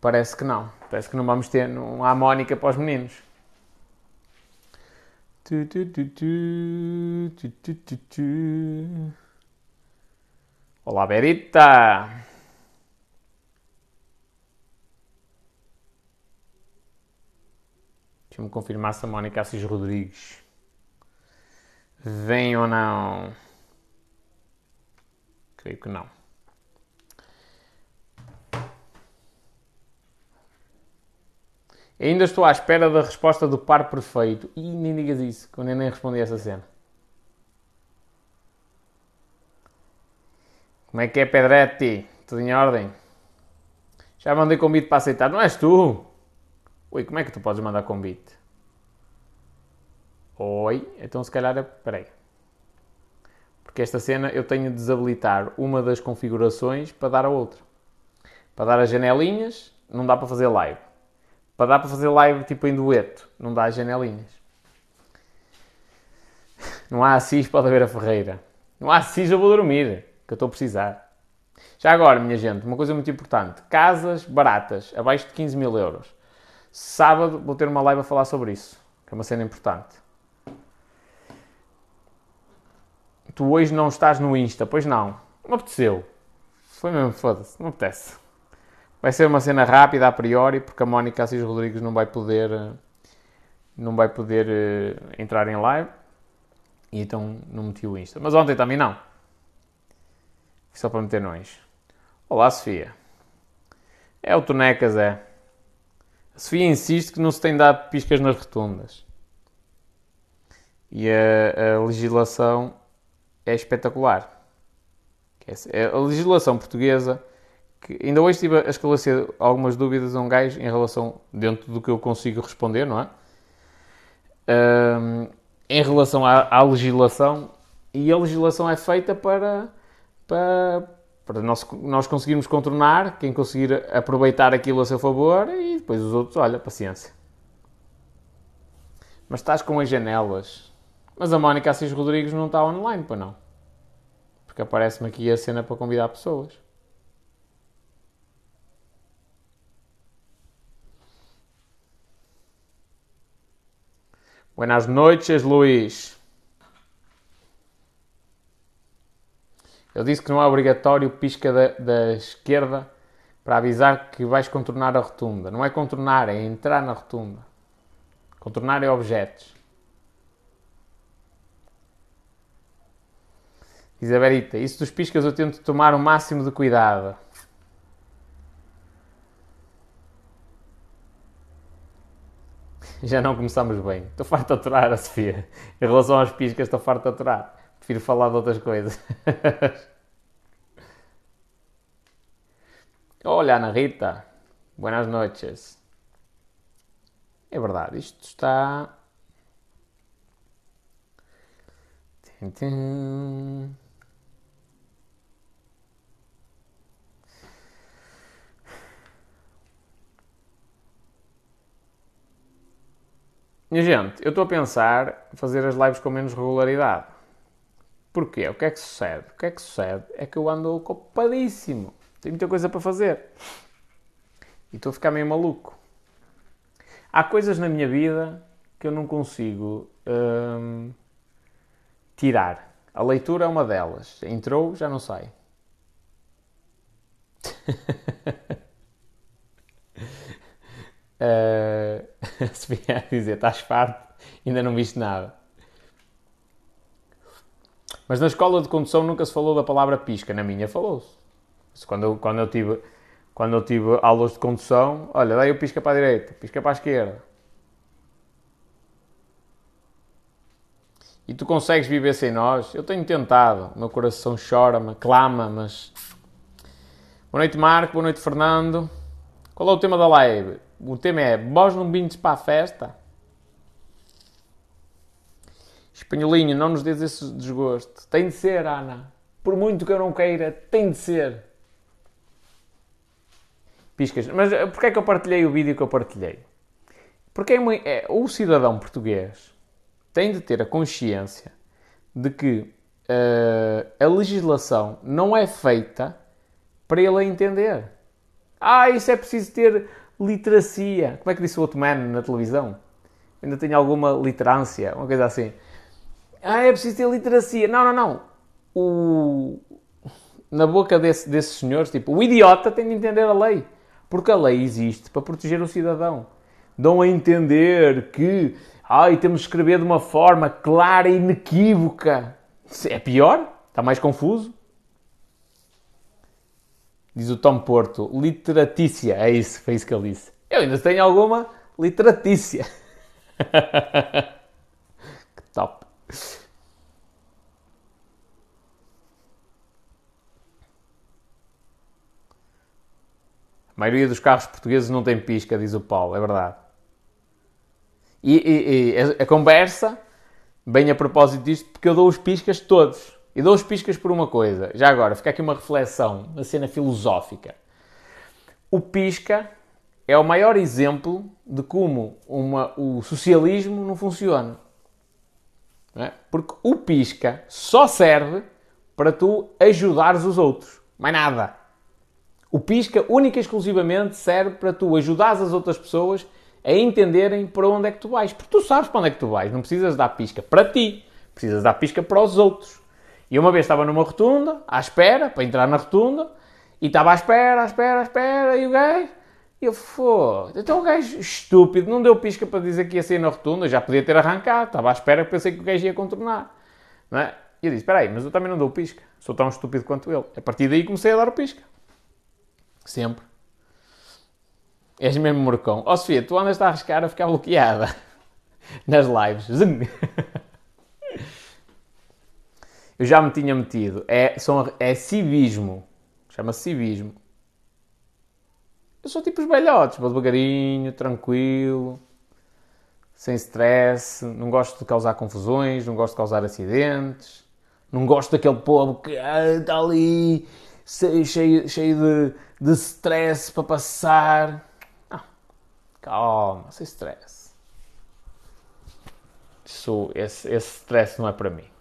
Parece que não. Parece que não vamos ter uma harmónica para os meninos. Tu, tu, tu, Olá, Berita! Deixa-me confirmar se a Mónica Assis Rodrigues vem ou não. Creio que não. Ainda estou à espera da resposta do par perfeito. E nem digas isso, que eu nem, respondi essa cena. Como é que é, Pedretti? Tudo em ordem? Já mandei convite para aceitar. Não és tu? Oi, como é que tu podes mandar convite? Oi, então se calhar... Espera. Porque esta cena eu tenho de desabilitar uma das configurações para dar a outra. Para dar as janelinhas, não dá para fazer live. Para dar para fazer live tipo em dueto, não dá as janelinhas. Não há Assis, pode haver a Ferreira. Não há Assis, eu vou dormir, que eu estou a precisar. Já agora, minha gente, uma coisa muito importante: casas baratas, abaixo de 15 mil euros. Sábado vou ter uma live a falar sobre isso, que é uma cena importante. Tu hoje não estás no Insta, pois não? Não apeteceu. Foi mesmo, foda-se, não apetece. Vai ser uma cena rápida a priori, porque a Mónica Assis Rodrigues não vai poder, eh, não vai poder uh, entrar em live. E então não meti o Insta. Mas ontem também não. Só para meter nós. Olá, Sofia. É o Tonecas, é. A Sofia insiste que não se tem dado piscas nas rotundas. E a, a legislação é espetacular. É a legislação portuguesa que ainda hoje estive a esclarecer algumas dúvidas a um gajo em relação, dentro do que eu consigo responder, não é? Um, em relação à, à, legislação, e a legislação é feita para, para, para nós, nós conseguirmos contornar, quem conseguir aproveitar aquilo a seu favor, e depois os outros, olha, paciência. Mas estás com as janelas. Mas a Mónica Assis Rodrigues não está online, para não. Porque aparece-me aqui a cena para convidar pessoas. Buenas noches, Luís. Eu disse que não é obrigatório pisca da, da esquerda para avisar que vais contornar a rotunda. Não é contornar, é entrar na rotunda. Contornar é objetos. Isabelita, isso dos piscas eu tento tomar o máximo de cuidado. Já não começamos bem. Estou farto de aturar a Sofia. Em relação aos piscas, estou farto de aturar. Prefiro falar de outras coisas. Olha, Ana Rita. Buenas noches. É verdade, isto está. Minha gente, eu estou a pensar fazer as lives com menos regularidade. Porquê? O que é que sucede? O que é que sucede? É que eu ando ocupadíssimo. Tenho muita coisa para fazer. E estou a ficar meio maluco. Há coisas na minha vida que eu não consigo hum, tirar. A leitura é uma delas. Entrou, já não sai. uh, se vier a dizer, estás farto, ainda não viste nada. Mas na escola de condução nunca se falou da palavra pisca. Na minha falou-se. Quando eu, quando, eu tive, quando eu tive aulas de condução, olha, daí o pisca para a direita, pisca para a esquerda. E tu consegues viver sem nós? Eu tenho tentado. Meu coração chora-me, clama, mas. Boa noite, Marco. Boa noite, Fernando. Qual é o tema da live? O tema é Vós não vindes para a festa? Espanholinho, não nos dês esse desgosto. Tem de ser, Ana. Por muito que eu não queira, tem de ser. Piscas. Mas eh, porquê é que eu partilhei o vídeo que eu partilhei? Porque é, é, o cidadão português tem de ter a consciência de que uh, a legislação não é feita para ele entender. Ah, isso é preciso ter literacia. Como é que disse o outro man na televisão? Ainda tenho alguma literância, uma coisa assim. Ah, é preciso ter literacia. Não, não, não. O... Na boca desse, desses senhores, tipo, o idiota tem de entender a lei. Porque a lei existe para proteger o cidadão. Dão a entender que ai, temos de escrever de uma forma clara e inequívoca. É pior? Está mais confuso? Diz o Tom Porto, literatícia. É isso, foi isso que ele disse. Eu ainda tenho alguma literatícia. que top. A maioria dos carros portugueses não tem pisca, diz o Paulo, é verdade. E, e, e a, a conversa bem a propósito disto, porque eu dou os piscas todos. E dou os piscas por uma coisa. Já agora, fica aqui uma reflexão, uma cena filosófica. O pisca é o maior exemplo de como uma, o socialismo não funciona. Não é? Porque o pisca só serve para tu ajudares os outros. Mais nada. O pisca, única e exclusivamente, serve para tu ajudares as outras pessoas a entenderem para onde é que tu vais. Porque tu sabes para onde é que tu vais. Não precisas dar pisca para ti. Precisas dar pisca para os outros. E uma vez estava numa rotunda, à espera, para entrar na rotunda, e estava à espera, à espera, à espera, e o gajo, eu foda então o gajo estúpido, não deu pisca para dizer que ia sair na rotunda, já podia ter arrancado, estava à espera, pensei que o gajo ia contornar, não é? E eu disse, espera aí, mas eu também não dou pisca, sou tão estúpido quanto ele. A partir daí comecei a dar o pisca. Sempre. És mesmo morcão. Ó oh, Sofia, tu andas a arriscar a ficar bloqueada nas lives. Eu já me tinha metido. É, são, é civismo. Chama-se civismo. Eu sou tipo os velhotes, vou devagarinho, tranquilo, sem stress, não gosto de causar confusões, não gosto de causar acidentes, não gosto daquele povo que ah, está ali cheio, cheio de, de stress para passar. Não. Calma, sem stress. Isso, esse, esse stress não é para mim.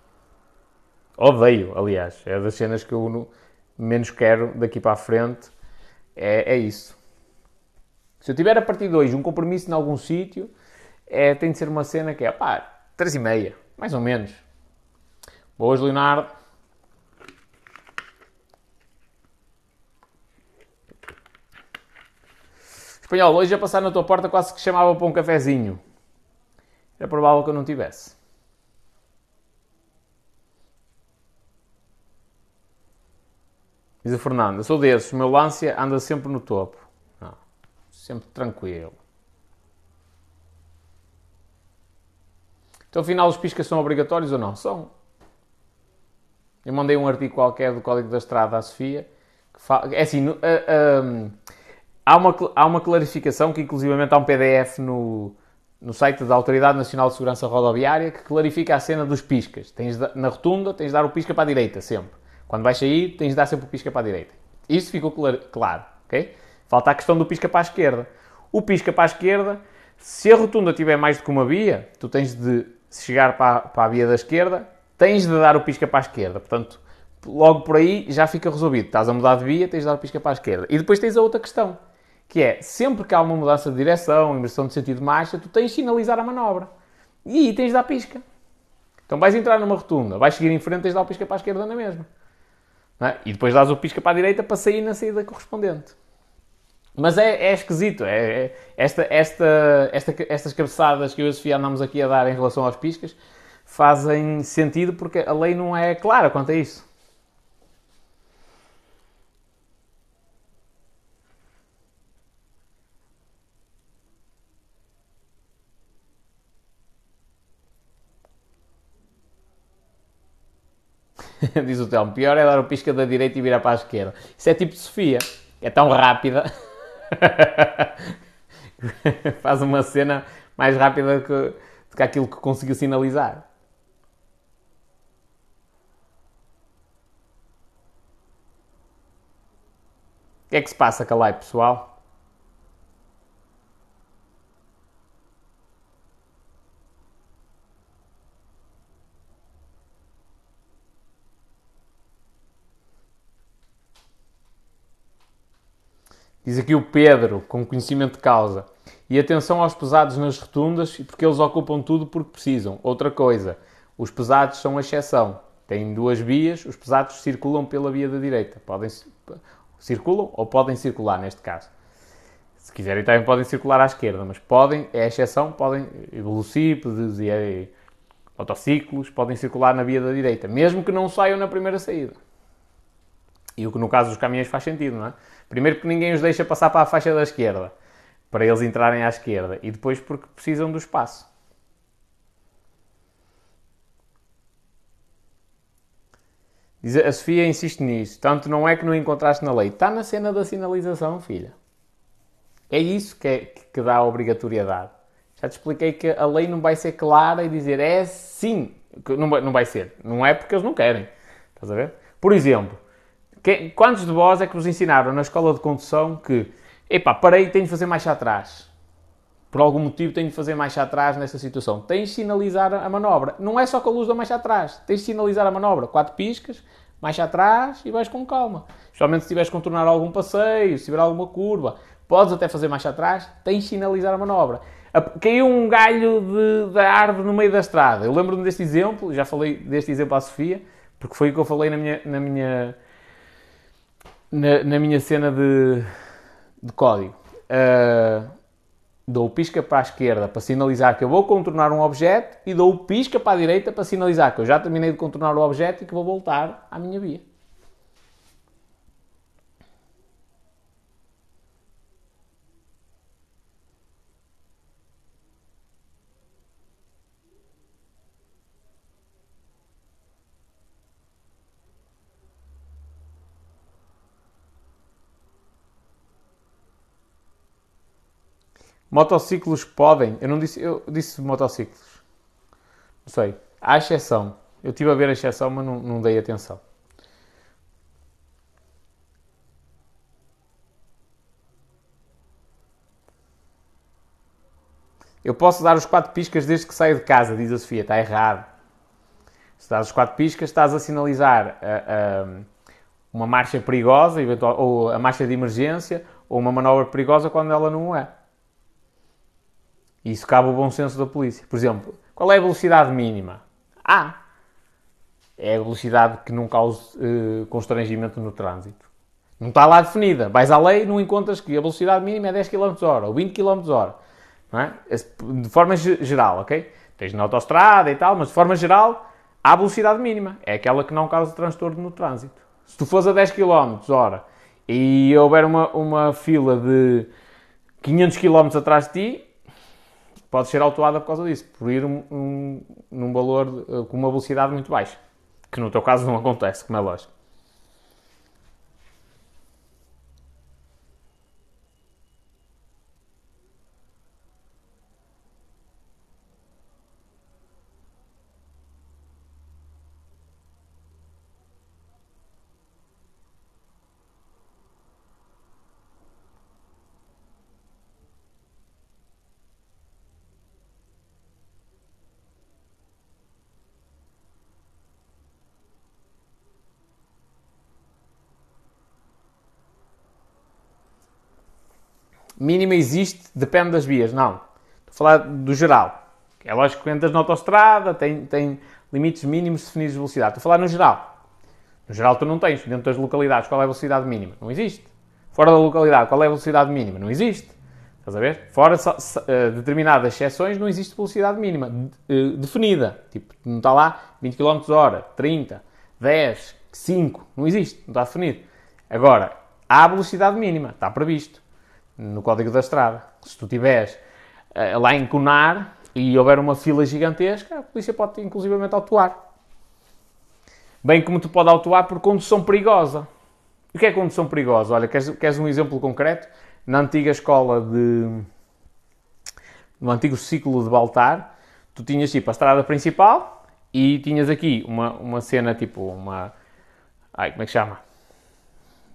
Odeio, aliás. É das cenas que eu menos quero daqui para a frente. É, é isso. Se eu tiver a partir de hoje um compromisso em algum sítio, é, tem de ser uma cena que é, pá, 3 e meia, mais ou menos. Boas, Leonardo. Espanhol, hoje a passar na tua porta quase que chamava para um cafezinho. Era provável que eu não tivesse. Diz o Fernando, eu sou desses, o meu Lancia anda sempre no topo. Não, sempre tranquilo. Então, afinal, os piscas são obrigatórios ou não? São. Eu mandei um artigo qualquer do Código da Estrada à Sofia. Que fala, é assim, uh, uh, há, uma, há uma clarificação que, inclusivamente, há um PDF no, no site da Autoridade Nacional de Segurança Rodoviária que clarifica a cena dos piscas. Tens na rotunda, tens de dar o pisca para a direita, sempre. Quando vais sair, tens de dar sempre o pisca para a direita. Isso ficou claro, ok? Falta a questão do pisca para a esquerda. O pisca para a esquerda, se a rotunda tiver mais do que uma via, tu tens de chegar para, para a via da esquerda, tens de dar o pisca para a esquerda. Portanto, logo por aí já fica resolvido. Estás a mudar de via, tens de dar o pisca para a esquerda. E depois tens a outra questão, que é, sempre que há uma mudança de direção, inversão de sentido de marcha, tu tens de sinalizar a manobra. E aí tens de dar pisca. Então vais entrar numa rotunda, vais seguir em frente, tens de dar o pisca para a esquerda na mesma. É? E depois dás o pisca para a direita para sair na saída correspondente. Mas é, é esquisito. É, é, esta, esta, esta, estas cabeçadas que eu e a Sofia andamos aqui a dar em relação aos piscas fazem sentido porque a lei não é clara quanto a isso. Diz o Telmo, pior é dar o pisca da direita e virar para a esquerda. Isso é tipo Sofia, é tão rápida. Faz uma cena mais rápida que, do que aquilo que conseguiu sinalizar. O que é que se passa, Calai, pessoal? Diz aqui o Pedro, com conhecimento de causa. E atenção aos pesados nas rotundas, porque eles ocupam tudo porque precisam. Outra coisa, os pesados são a exceção. Têm duas vias, os pesados circulam pela via da direita. Podem circulam ou podem circular neste caso. Se quiserem também podem circular à esquerda, mas podem, é a exceção, podem, velocípedes e é, motociclos podem circular na via da direita, mesmo que não saiam na primeira saída. E o que no caso dos caminhões faz sentido, não é? Primeiro porque ninguém os deixa passar para a faixa da esquerda, para eles entrarem à esquerda, e depois porque precisam do espaço. Diz, a Sofia insiste nisso. Tanto não é que não encontraste na lei. Está na cena da sinalização, filha. É isso que, é, que dá a obrigatoriedade. Já te expliquei que a lei não vai ser clara e dizer é sim. Não vai, não vai ser. Não é porque eles não querem. Estás a ver? Por exemplo, quantos de vós é que vos ensinaram na escola de condução que, epá, parei tenho de fazer mais atrás? Por algum motivo tenho de fazer mais atrás nesta situação. Tens de sinalizar a manobra. Não é só com a luz da mais atrás. Tens de sinalizar a manobra. Quatro piscas, mais atrás e vais com calma. Especialmente se tiveres que contornar algum passeio, se tiver alguma curva. Podes até fazer mais atrás, tens de sinalizar a manobra. Caiu um galho de, de árvore no meio da estrada. Eu lembro-me deste exemplo, já falei deste exemplo à Sofia, porque foi o que eu falei na minha, na minha na, na minha cena de, de código. Uh, dou o pisca para a esquerda para sinalizar que eu vou contornar um objeto e dou o pisca para a direita para sinalizar que eu já terminei de contornar o objeto e que vou voltar à minha via. Motociclos podem. Eu não disse. Eu disse motociclos. Não sei. Há exceção. Eu estive a ver a exceção, mas não, não dei atenção. Eu posso dar os quatro piscas desde que saio de casa, diz a Sofia. Está errado. Se dás os quatro piscas, estás a sinalizar uh, uh, uma marcha perigosa, eventual, ou a marcha de emergência, ou uma manobra perigosa quando ela não é. E isso cabe o bom senso da polícia. Por exemplo, qual é a velocidade mínima? A. É a velocidade que não cause uh, constrangimento no trânsito. Não está lá definida. Vais à lei, não encontras que a velocidade mínima é 10 km hora ou 20 km. Não é? De forma geral, ok? Tens na autostrada e tal, mas de forma geral, há velocidade mínima. É aquela que não causa transtorno no trânsito. Se tu fores a 10 km hora e houver uma, uma fila de 500 km atrás de ti, podes ser autuada por causa disso, por ir um, um, num valor eh, com uma velocidade muito baixa. Que no teu caso não acontece, como é lógico. Mínima existe, depende das vias. Não. Estou a falar do geral. É lógico que entras na autostrada, tem, tem limites mínimos definidos de velocidade. Estou a falar no geral. No geral tu não tens. Dentro das localidades, qual é a velocidade mínima? Não existe. Fora da localidade, qual é a velocidade mínima? Não existe. Estás a ver? Fora uh, determinadas exceções, não existe velocidade mínima uh, definida. Tipo, não está lá 20 km hora, 30, 10, 5. Não existe. Não está definido. Agora, há velocidade mínima. Está previsto no código da estrada. Se tu estiveres uh, lá em Conar e houver uma fila gigantesca, a polícia pode inclusivamente autuar. Bem como tu pode autuar por condução perigosa. O que é condução perigosa? Olha, queres, queres um exemplo concreto? Na antiga escola de... no antigo ciclo de Baltar, tu tinhas tipo a estrada principal e tinhas aqui uma, uma cena tipo uma... Ai, como é que chama?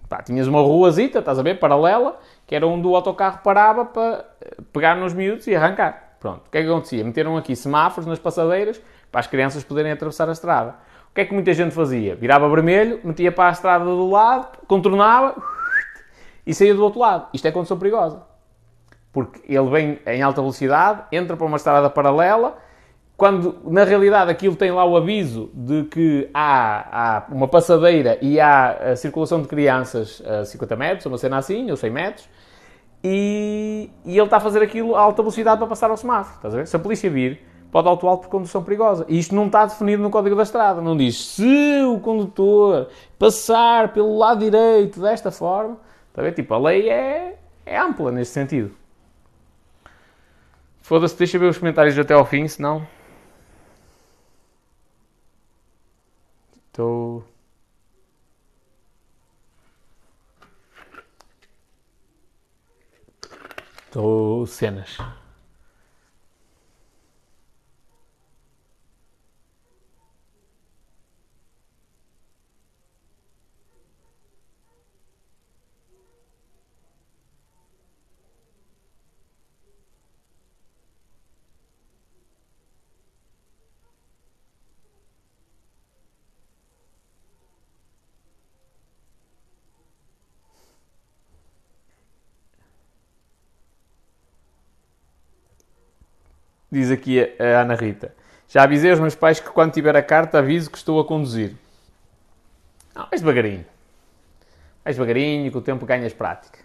Pá, tinhas uma ruazita, estás a ver, paralela, que era onde o autocarro parava para pegar nos miúdos e arrancar. Pronto, o que é que acontecia? Meteram aqui semáforos nas passadeiras para as crianças poderem atravessar a estrada. O que é que muita gente fazia? Virava vermelho, metia para a estrada do lado, contornava e saía do outro lado. Isto é condição perigosa. Porque ele vem em alta velocidade, entra para uma estrada paralela quando na realidade aquilo tem lá o aviso de que há, há uma passadeira e há circulação de crianças a 50 metros, uma cena assim, ou 100 metros, e, e ele está a fazer aquilo a alta velocidade para passar ao semáforo. Estás a ver? Se a polícia vir, pode autuá-lo por condução perigosa. E isto não está definido no código da estrada. Não diz se o condutor passar pelo lado direito desta forma. Está a ver? Tipo, a lei é, é ampla nesse sentido. Foda-se, deixa ver os comentários até ao fim, senão. Estou. Estou cenas. Diz aqui a, Ana Rita. Já avisei aos meus pais que quando tiver a carta aviso que estou a conduzir. Não, vais devagarinho. Vais devagarinho, com o tempo ganhas prática.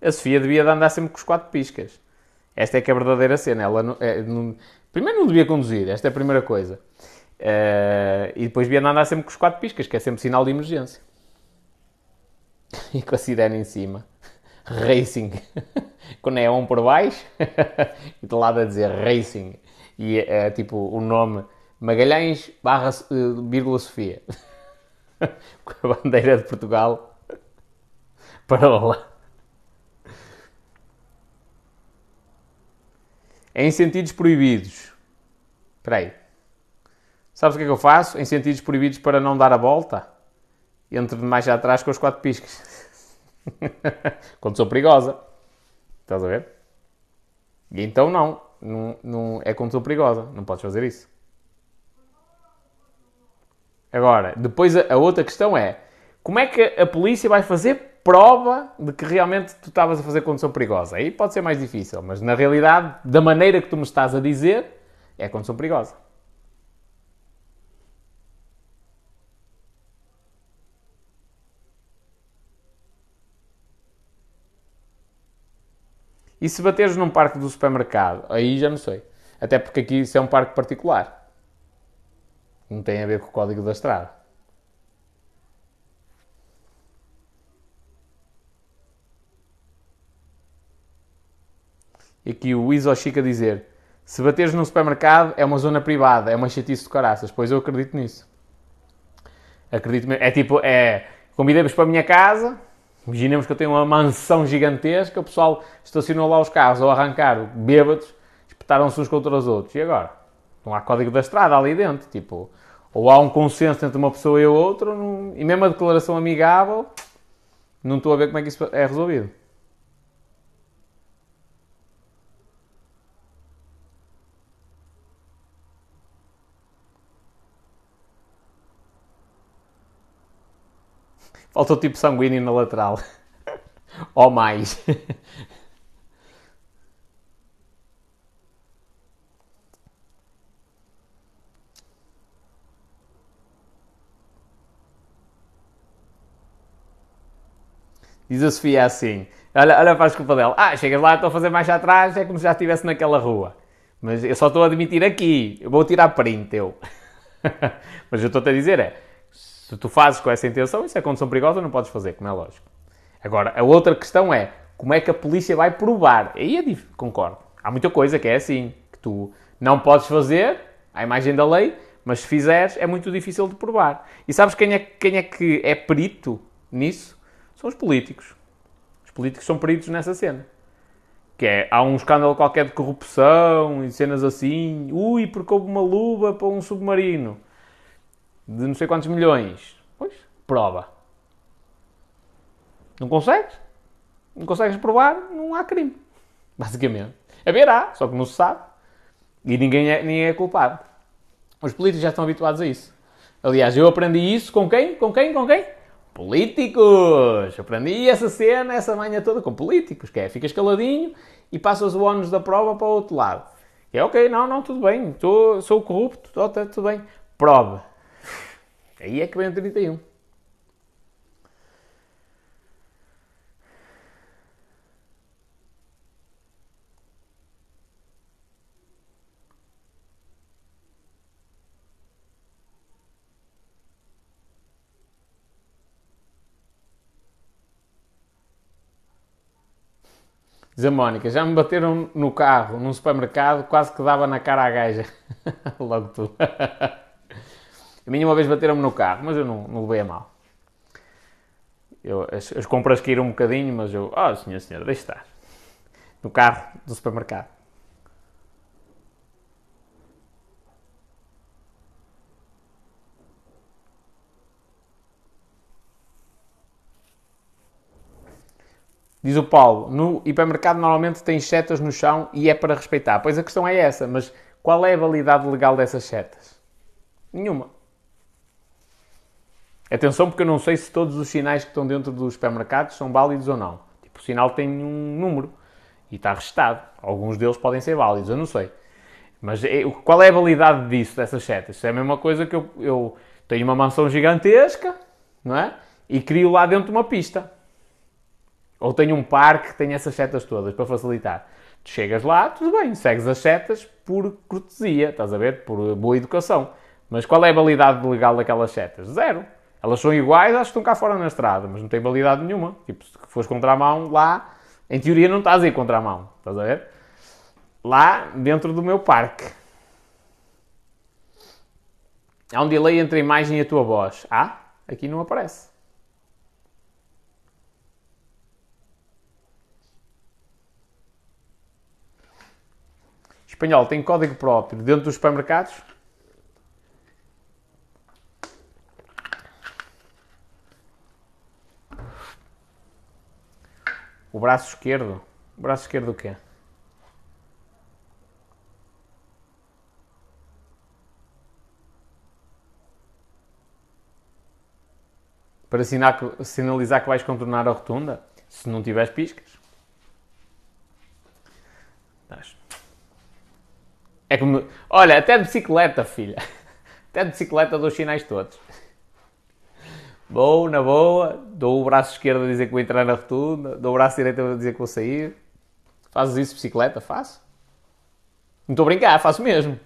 A Sofia devia de andar sempre com os quatro piscas. Esta é que é a verdadeira cena. Ela não, é, não, primeiro não devia conduzir, esta é a primeira coisa. Uh, e depois devia de andar sempre com os quatro piscas, que é sempre sinal de emergência. E com a sirene em cima. Racing, com neon por baixo, e de lado a dizer Racing, e é, tipo o nome Magalhães barra, uh, vírgula Sofia, com a bandeira de Portugal para lá. Em sentidos proibidos. Espera aí. Sabes o que é que eu faço? Em sentidos proibidos para não dar a volta? Entro mais atrás com os quatro piscas. Condução perigosa. Estás a ver? E então não, não, não é condução perigosa. Não podes fazer isso. Agora, depois a, a outra questão é como é que a polícia vai fazer prova de que realmente tu estavas a fazer condução perigosa? Aí pode ser mais difícil, mas na realidade, da maneira que tu me estás a dizer, é condução perigosa. E se bateres num parque do supermercado, aí já não sei. Até porque aqui isso é um parque particular. Não tem a ver com o código da estrada. E aqui o Iso Chica dizer: se bateres num supermercado é uma zona privada, é uma chatice de caraças. Pois eu acredito nisso. Acredito mesmo. É tipo, é. Convidei-vos para a minha casa. Imaginemos que eu tenho uma mansão gigantesca, o pessoal estacionou lá os carros ao arrancar, bêbados, espetaram-se uns contra os outros. E agora? Não há código da estrada ali dentro. Tipo, ou há um consenso entre uma pessoa e outra, não... e mesmo a declaração amigável, não estou a ver como é que isso é resolvido. Falta o tipo sanguíneo na lateral. Ou mais. Diz a Sofia assim: olha, olha para a desculpa dela. Ah, chegas lá, estou a fazer mais atrás, é como se já estivesse naquela rua. Mas eu só estou a admitir aqui. Eu vou tirar print, eu. Mas eu estou-te a dizer é se tu fazes com essa intenção, isso é condição perigosa, não podes fazer, como é lógico. Agora, a outra questão é como é que a polícia vai provar? Aí é difícil, concordo. Há muita coisa que é assim, que tu não podes fazer, à imagem da lei, mas se fizeres é muito difícil de provar. E sabes quem é, quem é que é perito nisso? São os políticos. Os políticos são peritos nessa cena. Que é, há um escândalo qualquer de corrupção e cenas assim. Ui, porque houve uma luva para um submarino de não sei quantos milhões. Pois, prova. Não consegues? Não consegues provar, não há crime. Basicamente. Haverá, só que não se sabe. E ninguém é, ninguém é culpado. Os políticos já estão habituados a isso. Aliás, eu aprendi isso com quem? Com quem? Com quem? Políticos! Aprendi essa cena, essa manhã toda com políticos, que é, ficas caladinho e passas o ónus da prova para o outro lado. É ok, não, não, tudo bem, estou, sou corrupto, estou, tudo bem. Prova. Aí é que vem o 31. Diz a Mónica, já me bateram no carro, num supermercado, quase que dava na cara à gaja. Logo tu. A mim uma vez bateram-me no carro, mas eu não, não levei a mal. Eu, as, as, compras caíram um bocadinho, mas eu, oh senhor, senhor, deixe estar. No carro do supermercado. Diz o Paulo, no hipermercado normalmente tem setas no chão e é para respeitar. Pois a questão é essa, mas qual é a validade legal dessas setas? Nenhuma. Atenção, porque eu não sei se todos os sinais que estão dentro dos supermercados são válidos ou não. Tipo, o sinal tem um número e está registado. Alguns deles podem ser válidos, eu não sei. Mas é, qual é a validade disso, dessas setas? Isso é a mesma coisa que eu, eu tenho uma mansão gigantesca, não é? E crio lá dentro uma pista. Ou tenho um parque que tem essas setas todas para facilitar. Tu chegas lá, tudo bem, segues as setas por cortesia, estás a ver? Por boa educação. Mas qual é a validade legal daquelas setas? Zero. Elas são iguais às que estão cá fora na estrada, mas não têm validade nenhuma. Tipo, se fores contra a mão lá, em teoria não estás aí contra a mão. Estás a ver? Lá dentro do meu parque. Há um delay entre a imagem e a tua voz. Ah, aqui não aparece. Espanhol tem código próprio dentro dos supermercados? O braço esquerdo? O braço esquerdo o quê? Para sinalizar que vais contornar a rotunda? Se não tiveres piscas. É como. Olha, até de bicicleta, filha. Até de bicicleta dou os sinais todos. Vou, na boa, dou o braço esquerdo a dizer que vou entrar na rotunda, dou o braço direito a dizer que vou sair. Fazes isso de bicicleta? Faço. Não estou a brincar, faço mesmo.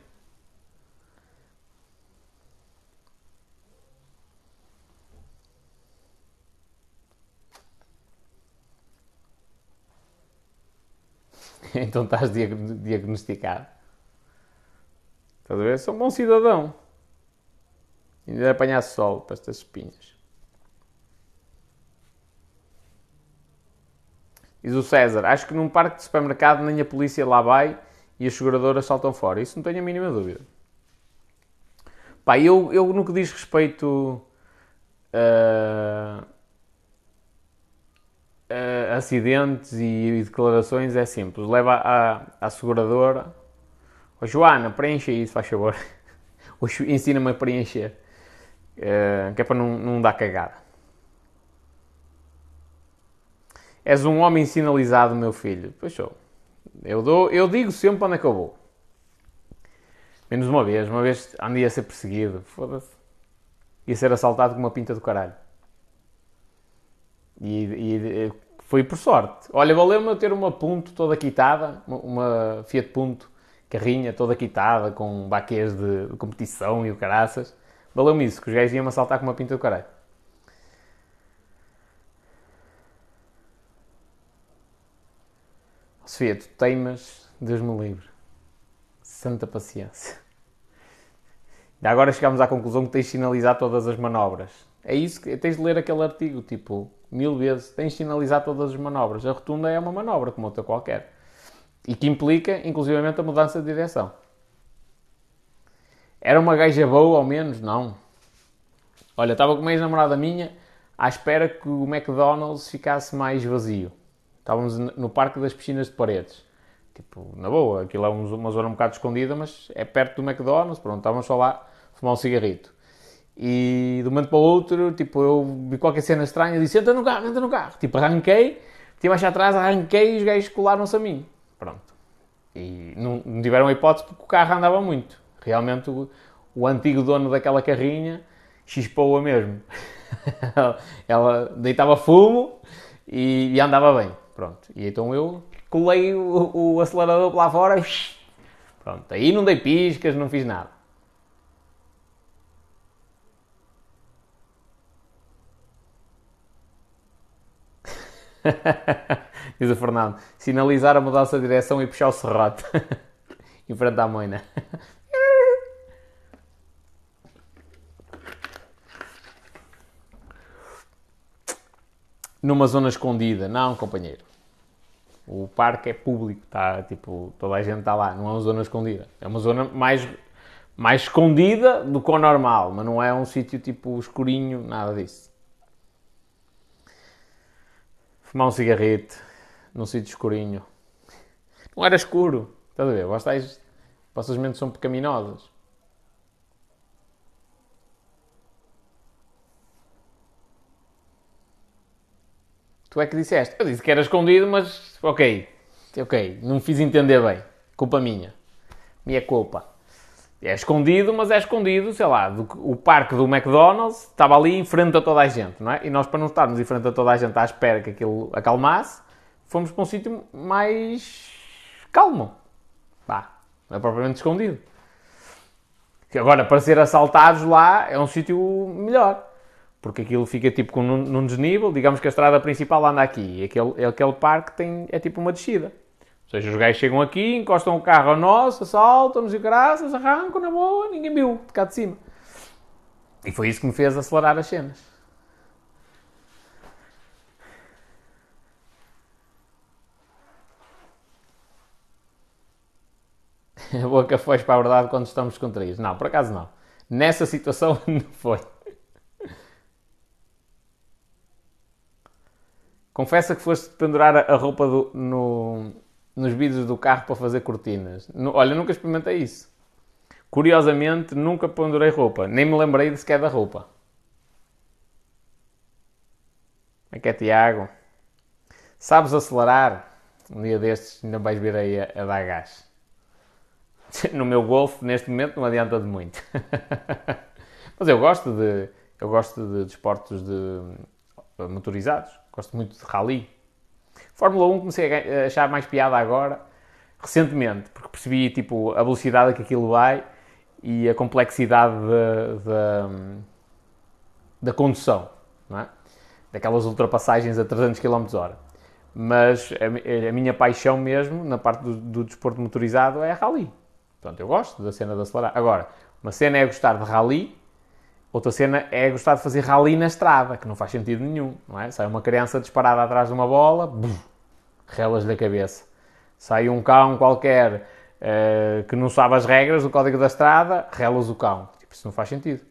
então estás diagnosticado. Estás a ver? Sou um bom cidadão. Ainda apanhar sol para estas espinhas. Diz o César, acho que num parque de supermercado nem a polícia lá vai e as seguradoras saltam fora. Isso não tenho a mínima dúvida. Pá, eu, eu no que diz respeito a, a acidentes e, e, declarações é simples. Leva à, à seguradora. Oh, Joana, preencha isso, faz favor. Ensina-me a preencher. Uh, que é para não, não dar cagada. És um homem sinalizado, meu filho. Pois sou. Eu, dou, eu digo sempre onde é eu vou. Menos uma vez. Uma vez andei a ser perseguido. Foda-se. Ia ser assaltado com uma pinta do caralho. E, e foi por sorte. Olha, valeu-me eu ter uma Punto toda quitada. Uma Fiat Punto carrinha toda quitada com baquês de, de competição e o caraças. Valeu-me isso, que os gajos iam-me assaltar com uma pinta do caralho. Sofia, tu teimas, Deus me livre. Santa paciência. E agora chegamos à conclusão que tens de sinalizar todas as manobras. É isso que tens de ler aquele artigo, tipo, mil vezes. Tens de sinalizar todas as manobras. A rotunda é uma manobra, como outra qualquer. E que implica, inclusivamente, a mudança de direção. Era uma gaja boa, ao menos? Não. Olha, estava com uma ex-namorada minha à espera que o McDonald's ficasse mais vazio. Estávamos no Parque das Piscinas de Paredes. Tipo, na boa, aquilo é uma zona um bocado escondida, mas é perto do McDonald's, pronto, estávamos só lá a fumar um cigarrito. E de um momento para o outro, tipo, eu vi qualquer cena estranha disse, entra no carro, entra no carro. Tipo, arranquei, tinha mais atrás, arranquei e os gajos colaram-se a mim. Pronto. E não, não, tiveram a hipótese porque o carro andava muito. Realmente o, o antigo dono daquela carrinha chispou-a mesmo. ela deitava fumo e, e andava bem. Pronto. E então eu colei o, o acelerador lá fora. Pronto. Aí não dei piscas, não fiz nada. Diz o Fernando. Sinalizar a mudança de direção e puxar o serrote. em frente à moina. Numa zona escondida. Não, companheiro. O parque é público, tá, tipo, toda a gente está lá, não é uma zona escondida. É uma zona mais, mais escondida do que o normal, mas não é um sítio tipo escurinho, nada disso. Fumar um cigarrito num sítio escurinho. Não era escuro, estás a ver? Vossas mentes são pecaminosas. Tu é que disseste. Eu disse que era escondido, mas ok. Ok, não me fiz entender bem. Culpa minha. Minha culpa. É escondido, mas é escondido, sei lá, do, o parque do McDonald's estava ali em frente a toda a gente, não é? E nós, para não estarmos em frente a toda a gente à espera que aquilo acalmasse, fomos para um sítio mais calmo. Pá, não é propriamente escondido. Agora, para ser assaltados lá, é um sítio melhor porque aquilo fica tipo com, num, num, desnível, digamos que a estrada principal anda aqui, e aquele, aquele parque tem, é tipo uma descida. Ou seja, os gajos chegam aqui, encostam o carro ao nosso, assaltam-nos e graças, arrancam na boa, ninguém viu, de cá de cima. E foi isso que me fez acelerar as cenas. A boca foi para a verdade quando estamos contraídos. Não, por acaso não. Nessa situação não foi. Confessa que foste pendurar a roupa do, no, nos vidros do carro para fazer cortinas. No, olha, nunca experimentei isso. Curiosamente, nunca pendurei roupa. Nem me lembrei de sequer da roupa. É que é Tiago. Sabes acelerar? Um dia destes ainda vais vir aí a, a dar gás. No meu Golf, neste momento, não adianta de muito. Mas eu gosto de, eu gosto de desportos de, de motorizados. Gosto muito de rally. Fórmula 1 comecei a achar mais piada agora, recentemente, porque percebi tipo, a velocidade que aquilo vai e a complexidade da, da condução, não é? daquelas ultrapassagens a 300 km h Mas a, a, minha paixão mesmo, na parte do, do desporto motorizado, é a rally. Portanto, eu gosto da cena de acelerar. Agora, uma cena é gostar de rally, outra cena é gostar de fazer rally na estrada, que não faz sentido nenhum, não é? Sai uma criança disparada atrás de uma bola, relas da cabeça. Sai um cão qualquer uh, que não sabe as regras do código da estrada, relas o cão. Tipo, isso não faz sentido.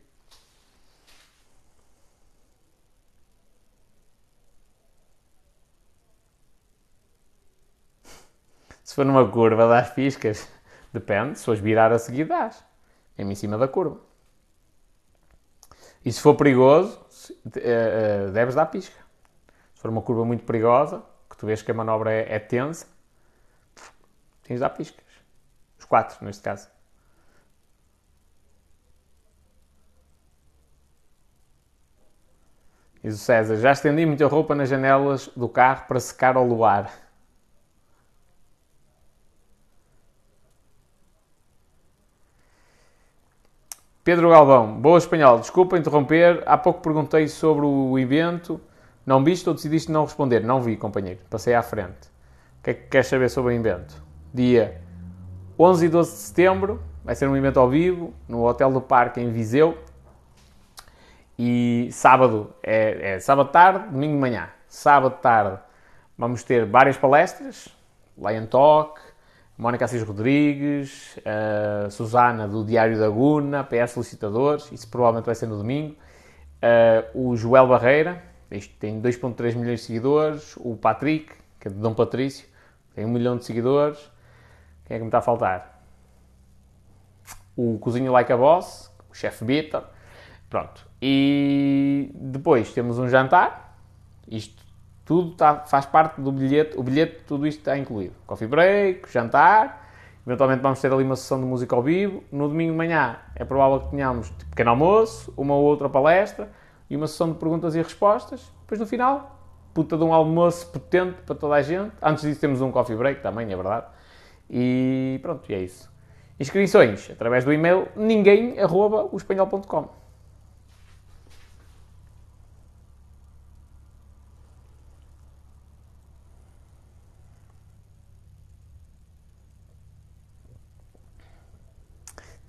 Se for numa curva, das piscas. Depende, se fores virar a seguir. Mesmo em cima da curva. E se for perigoso, eh, deves dar pisca. Se for uma curva muito perigosa, que tu vês que a manobra é, é tensa, tens de dar piscas. Os quatro, neste caso. Diz o César, já estendi muita roupa nas janelas do carro para secar ao luar. Pedro Galvão, boa espanhol, desculpa interromper, há pouco perguntei sobre o evento, não viste ou decidiste não responder? Não vi, companheiro, passei à frente. O que é que queres saber sobre o evento? Dia 11 e 12 de setembro, vai ser um evento ao vivo, no Hotel do Parque, em Viseu. E sábado, é, é sábado tarde, domingo de manhã. Sábado tarde vamos ter várias palestras, Lion Talk, Mónica Assis Rodrigues, uh, Susana do Diário da Guna, PS Solicitadores, isso provavelmente vai ser no domingo, uh, o Joel Barreira, este tem 2.3 milhões de seguidores, o Patrick, que é de Dom Patrício, tem 1 milhão de seguidores, quem é que me está a faltar? O Cozinho Like a Boss, o chefe Bitter, pronto. E depois temos um jantar, isto tudo está, faz parte do bilhete, o bilhete, tudo isto está incluído. Coffee break, jantar, eventualmente vamos ter ali uma sessão de música ao vivo. No domingo de manhã é provável que tenhamos tipo, pequeno almoço, uma ou outra palestra e uma sessão de perguntas e respostas. Depois no final, puta de um almoço potente para toda a gente. Antes disso temos um coffee break também, é verdade. E pronto, e é isso. Inscrições através do e-mail ninguém.com.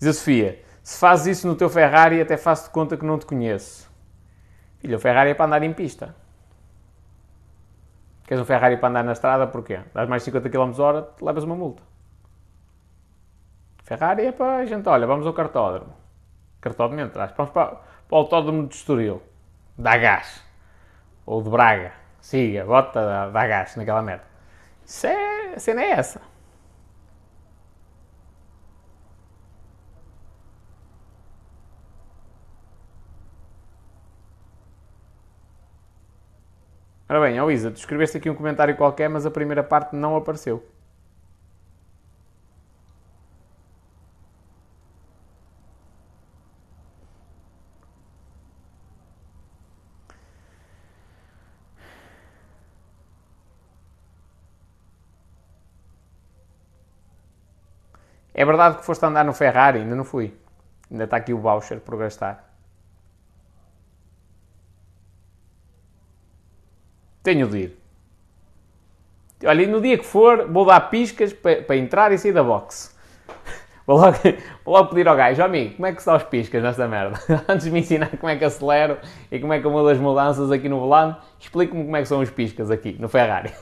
Diz a Sofia: se fazes isso no teu Ferrari, até faço de conta que não te conheço. Filho, o Ferrari é para andar em pista. Queres um Ferrari para andar na estrada, porquê? Dás mais 50 km hora, levas uma multa. Ferrari é para a gente, olha, vamos ao cartódromo. Cartódromo entras, vamos para, para o autódromo de Estoril. Dá gás. Ou de Braga. Siga, bota, dá, dá gás naquela merda. Isso é, a cena é essa. Ora bem, ó Isa, tu escreveste aqui um comentário qualquer, mas a primeira parte não apareceu. É verdade que foste andar no Ferrari? Ainda não fui. Ainda está aqui o voucher por gastar. Tenho de ir. Olha, no dia que for, vou dar piscas para, para entrar e sair da box. Vou logo, vou logo pedir ao gajo, amigo, como é que se dá os piscas nesta merda? Antes de me ensinar como é que acelero e como é que eu mudo as mudanças aqui no volante, explique-me como é que são os piscas aqui, no Ferrari.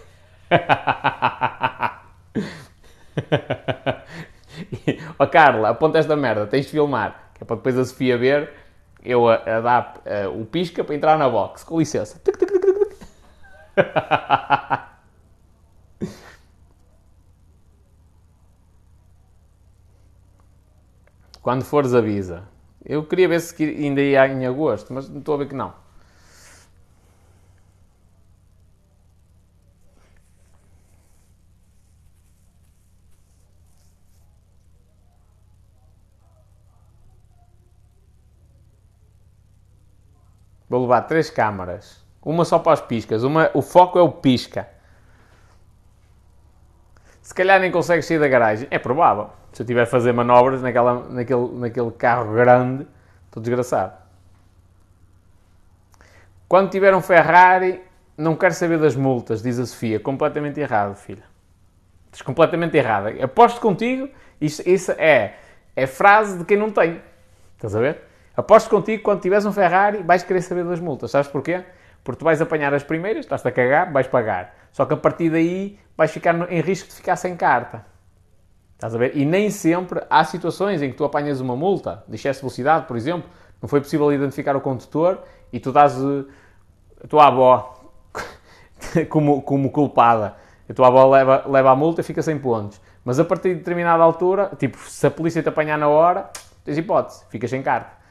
Ó oh, Carla, aponta esta merda, tens de filmar, que é para depois a Sofia ver eu a, a dar uh, o pisca para entrar na box. Com licença. Tuc, Quando fores, avisa. Eu queria ver se ainda ia em agosto, mas estou a ver que não. Vou levar três câmaras. Uma só para os piscas. Uma, o foco é o pisca. se calhar nem consegues sair da garagem. É provável. Se eu estiver a fazer manobras naquela, naquele, naquele carro grande, estou desgraçado. Quando tiver um Ferrari, não quero saber das multas, diz a Sofia. Completamente errado, filha. Estás completamente errada. Aposto contigo, isso, isso é, é frase de quem não tem. Estás a ver? Aposto contigo, quando tiveres um Ferrari, vais querer saber das multas. Sabes porquê? Porque tu vais apanhar as primeiras, estás-te a cagar, vais pagar. Só que a partir daí vais ficar em risco de ficar sem carta. Estás a ver? E nem sempre há situações em que tu apanhas uma multa de excesso de velocidade, por exemplo, não foi possível identificar o condutor e tu dás uh, a tua avó como, como culpada. A tua avó leva, leva a multa e fica sem pontos. Mas a partir de determinada altura, tipo, se a polícia te apanhar na hora, tens hipótese, ficas sem carta.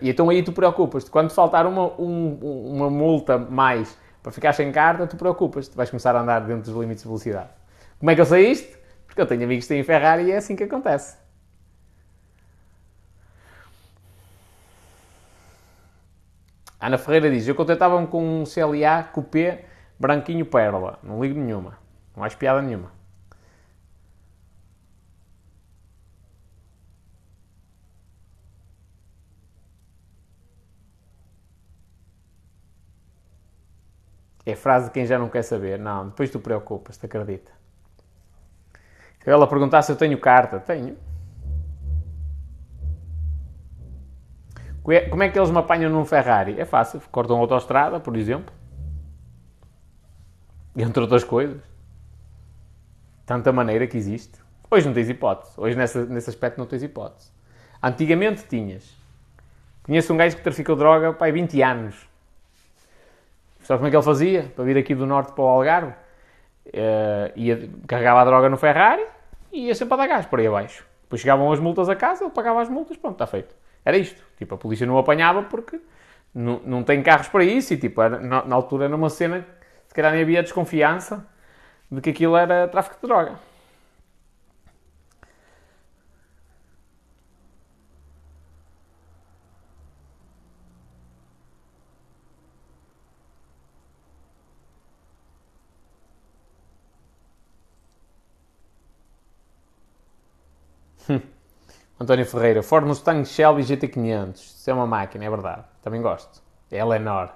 E então aí tu preocupas-te. Quando faltar uma, um, uma multa mais para ficar sem carta, tu preocupas-te. Vais começar a andar dentro dos limites de velocidade. Como é que eu sei isto? Porque eu tenho amigos que têm Ferrari e é assim que acontece. Ana Ferreira diz: Eu contentava-me com um CLA Coupé branquinho pérola. Não ligo nenhuma. Não há piada nenhuma. É frase de quem já não quer saber. Não, depois tu preocupas-te, acredita. Se ela perguntar se eu tenho carta, tenho. Como é que eles me apanham num Ferrari? É fácil, cortam a autostrada, por exemplo. Entre outras coisas. Tanta maneira que existe. Hoje não tens hipótese. Hoje nessa, nesse aspecto não tens hipótese. Antigamente tinhas. Conheço um gajo que traficou droga há 20 anos. Sabe como é que ele fazia? Para vir aqui do norte para o Algarve? Uh, ia, carregava a droga no Ferrari e ia sempre a dar gás por aí abaixo. Depois chegavam as multas a casa, ele pagava as multas, pronto, está feito. Era isto. Tipo, a polícia não apanhava porque não, não tem carros para isso e, tipo, era, na, na altura era uma cena que se calhar nem havia desconfiança de que aquilo era tráfico de droga. António Ferreira, Ford Mustang Shelby GT500. Isso é uma máquina, é verdade. Também gosto. É Eleanor.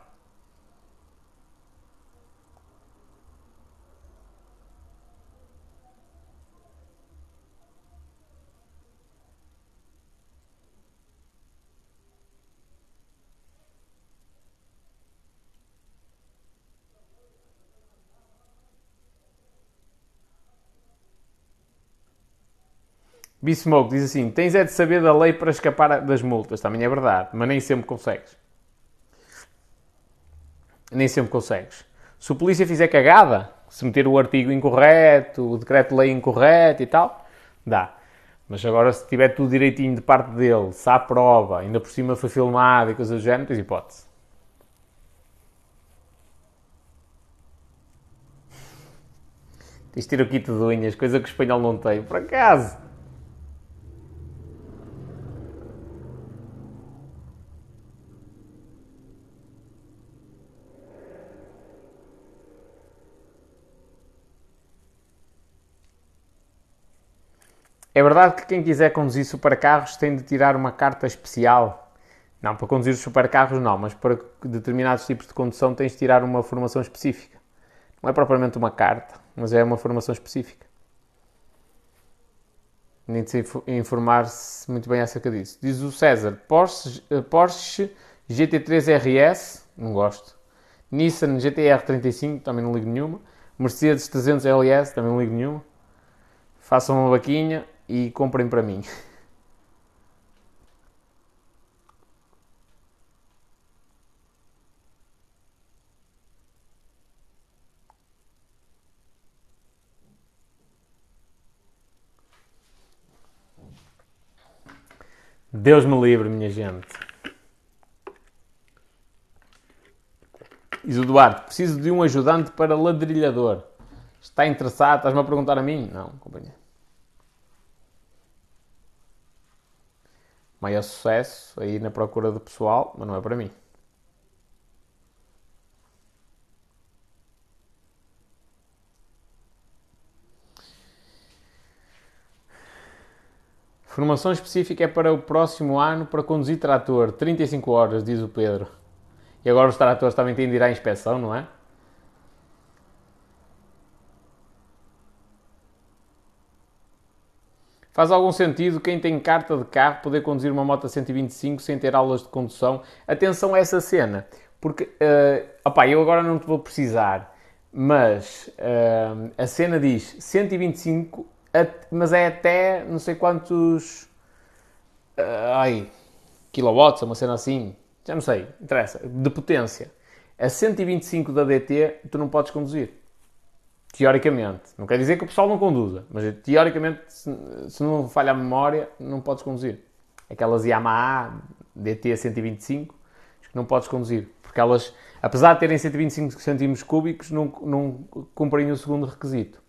B-Smoke diz assim: tens é de saber da lei para escapar das multas. Também é verdade, mas nem sempre consegues. Nem sempre consegues. Se o polícia fizer cagada, se meter o artigo incorreto, o decreto-lei incorreto e tal, dá. Mas agora, se tiver tudo direitinho de parte dele, se há prova, ainda por cima foi filmado e coisas do género, tens hipótese. Tens de ter o kit de unhas, coisa que o espanhol não tem, por acaso. É verdade que quem quiser conduzir supercarros tem de tirar uma carta especial. Não, para conduzir os supercarros não, mas para determinados tipos de condução tens de tirar uma formação específica. Não é propriamente uma carta, mas é uma formação específica. Nem de informar-se muito bem acerca disso. Diz o César, Porsche, eh, Porsche GT3 RS, não gosto. Nissan GTR 35, também não ligo nenhuma. Mercedes 300 LS, também não ligo nenhuma. Façam uma vaquinha, e comprem para mim. Deus me livre, minha gente. Diz o Duarte, preciso de um ajudante para ladrilhador. Está interessado? Estás-me a perguntar a mim? Não, companheiro. maior sucesso aí na procura do pessoal, mas não é para mim. Formação específica é para o próximo ano para conduzir trator, 35 horas, diz o Pedro. E agora os tratores também têm de ir à inspeção, não é? Faz algum sentido quem tem carta de carro poder conduzir uma moto a 125 sem ter aulas de condução? Atenção a essa cena, porque uh, opá, eu agora não te vou precisar, mas uh, a cena diz 125, mas é até não sei quantos uh, ai, kilowatts, uma cena assim, já não sei, interessa, de potência. A 125 da DT tu não podes conduzir. Teoricamente. Não quer dizer que o pessoal não conduza, mas teoricamente, se, se não falha a memória, não podes conduzir. Aquelas Yamaha DT 125, que não podes conduzir. Porque elas, apesar de terem 125 cm cúbicos, não, não cumprem o segundo requisito.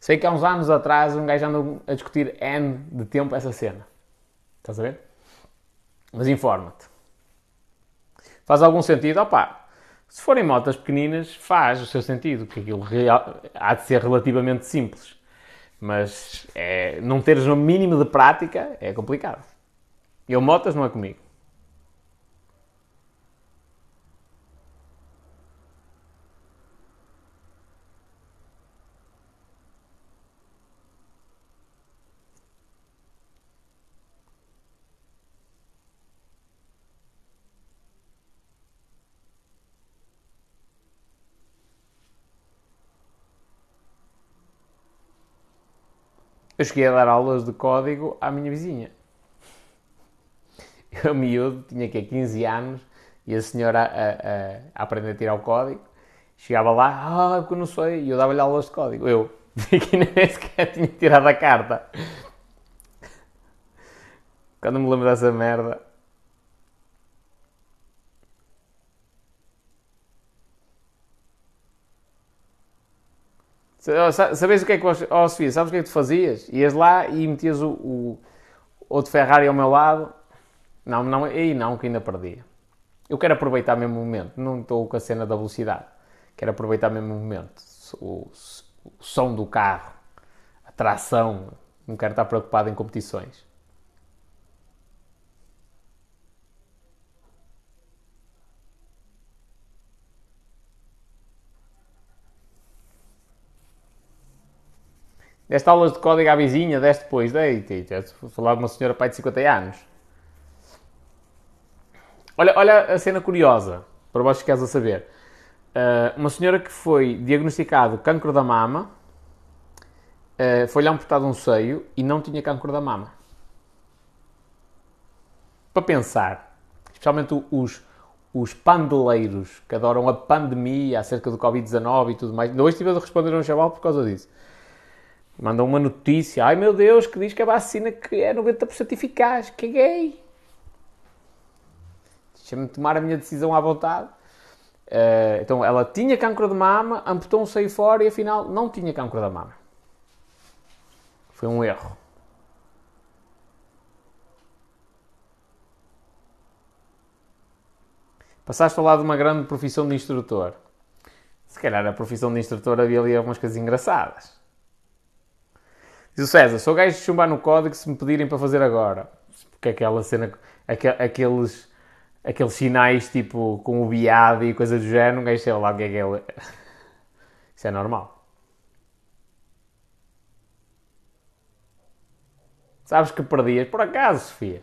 Sei que há uns anos atrás um gajo andou a discutir N de tempo essa cena. Estás a ver? Mas informa-te. Faz algum sentido? Opá, se forem motas pequeninas, faz o seu sentido, porque aquilo real, há de ser relativamente simples. Mas é, não teres um mínimo de prática é complicado. Eu, motas, não é comigo. Eu cheguei a dar aulas de código à minha vizinha. Eu, miúdo, tinha que 15 anos e a senhora a, a, a, aprender a tirar o código. Chegava lá, ah, porque eu não sei, e eu dava-lhe aulas de código. Eu, que nem sequer tinha tirado a carta. Quando me lembro dessa merda, Sabes o que é que... Oh, Sofia, sabes o que é que tu fazias? Ias lá e metias o, o outro Ferrari ao meu lado. Não, não, aí não, que ainda perdia. Eu quero aproveitar mesmo o momento. Não estou com a cena da velocidade. Quero aproveitar mesmo o momento. O, o som do carro, a tração. Não quero estar preocupado em competições. Deste aulas de código à vizinha, deste depois, dei, falar de uma senhora pai de 50 anos. Olha, olha a cena curiosa, para vós que queres a saber. Uh, uma senhora que foi diagnosticado cancro da mama, uh, foi-lhe amputado um seio e não tinha cancro da mama. Para pensar, especialmente os, os pandeleiros que adoram a pandemia acerca do Covid-19 e tudo mais. Hoje estive a responder a um chaval por causa disso mandam uma notícia, ai meu Deus, que diz que a vacina que é 90% eficaz, que gay. Deixa-me tomar a minha decisão à vontade. Uh, então ela tinha cancro de mama, amputou um seio fora e afinal não tinha cancro da mama. Foi um erro. Passaste ao lado de uma grande profissão de instrutor. Se calhar a profissão de instrutor havia ali algumas coisas engraçadas. Diz o César, sou gajo de chumbar no código se me pedirem para fazer agora. Porque aquela cena, aqueles, aqueles sinais tipo com o biado e coisa do género, um gajo sei lá o que é que é. Isso é normal. Sabes que perdias? Por acaso, Sofia.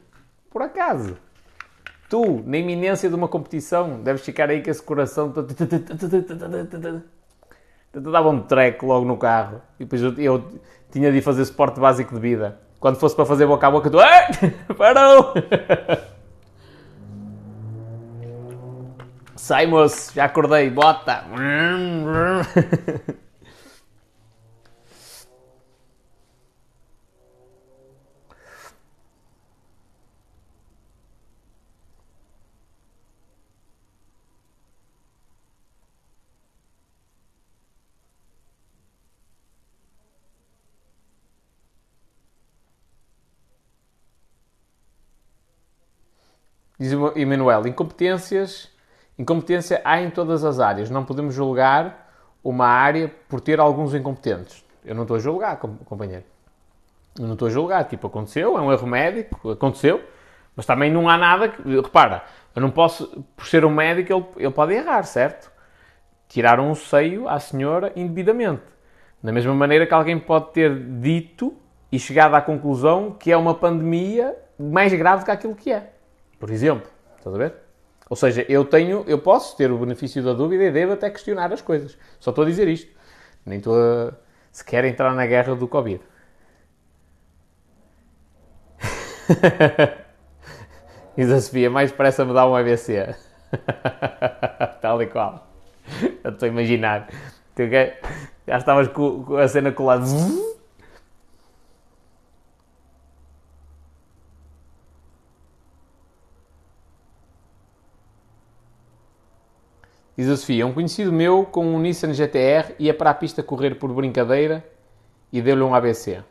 Por acaso. Tu, na iminência de uma competição, deves ficar aí com esse coração. Dava um treco logo no carro. E depois eu, eu tinha de fazer suporte básico de vida. Quando fosse para fazer boca a boca, tu. Parou! Sai, moço, já acordei, bota! Diz Emanuel, incompetências, incompetência há em todas as áreas. Não podemos julgar uma área por ter alguns incompetentes. Eu não estou a julgar, companheiro. Eu não estou a julgar, tipo, aconteceu, é um erro médico, aconteceu, mas também não há nada que. Repara, eu não posso, por ser um médico, ele, ele pode errar, certo? Tiraram um seio à senhora indevidamente. Da mesma maneira que alguém pode ter dito e chegado à conclusão que é uma pandemia mais grave do que aquilo que é. Por exemplo, estás a ver? Ou seja, eu tenho, eu posso ter o benefício da dúvida e devo até questionar as coisas. Só estou a dizer isto. Nem estou a sequer entrar na guerra do Covid. Diz a Sofia, mais depressa me dá um ABC. Tal e qual. Eu estou a imaginar. Já estavas com a cena colada. Diz a Sofia, um conhecido meu com um Nissan GTR ia para a pista correr por brincadeira e deu-lhe um ABC.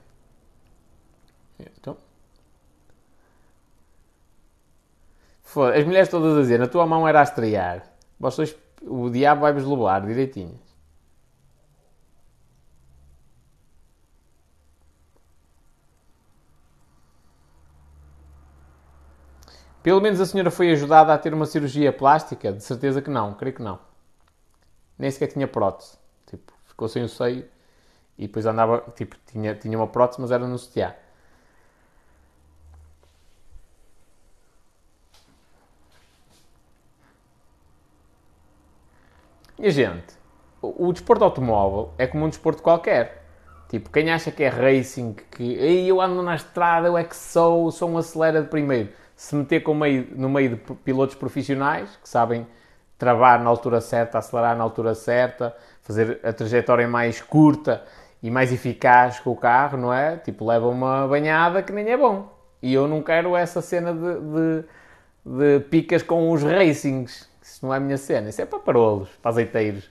Então. Foda, as mulheres todas a dizer, na tua mão era a estrear. Vocês, o diabo vai-vos levar direitinho. Pelo menos a senhora foi ajudada a ter uma cirurgia plástica? De certeza que não, creio que não. Nem sequer tinha prótese. Tipo, ficou sem o seio e depois andava, tipo, tinha, tinha uma prótese, mas era no sutiã. E gente, o, o desporto automóvel é como um desporto qualquer. Tipo, quem acha que é racing, que eu ando na estrada, eu é que sou, sou um acelera de primeiro se meter meio, no meio de pilotos profissionais que sabem travar na altura certa, acelerar na altura certa, fazer a trajetória mais curta e mais eficaz com o carro, não é? Tipo, leva uma banhada que nem é bom. E eu não quero essa cena de, de, de picas com os racings. Isso não é a minha cena. Isso é para parolos, para azeiteiros.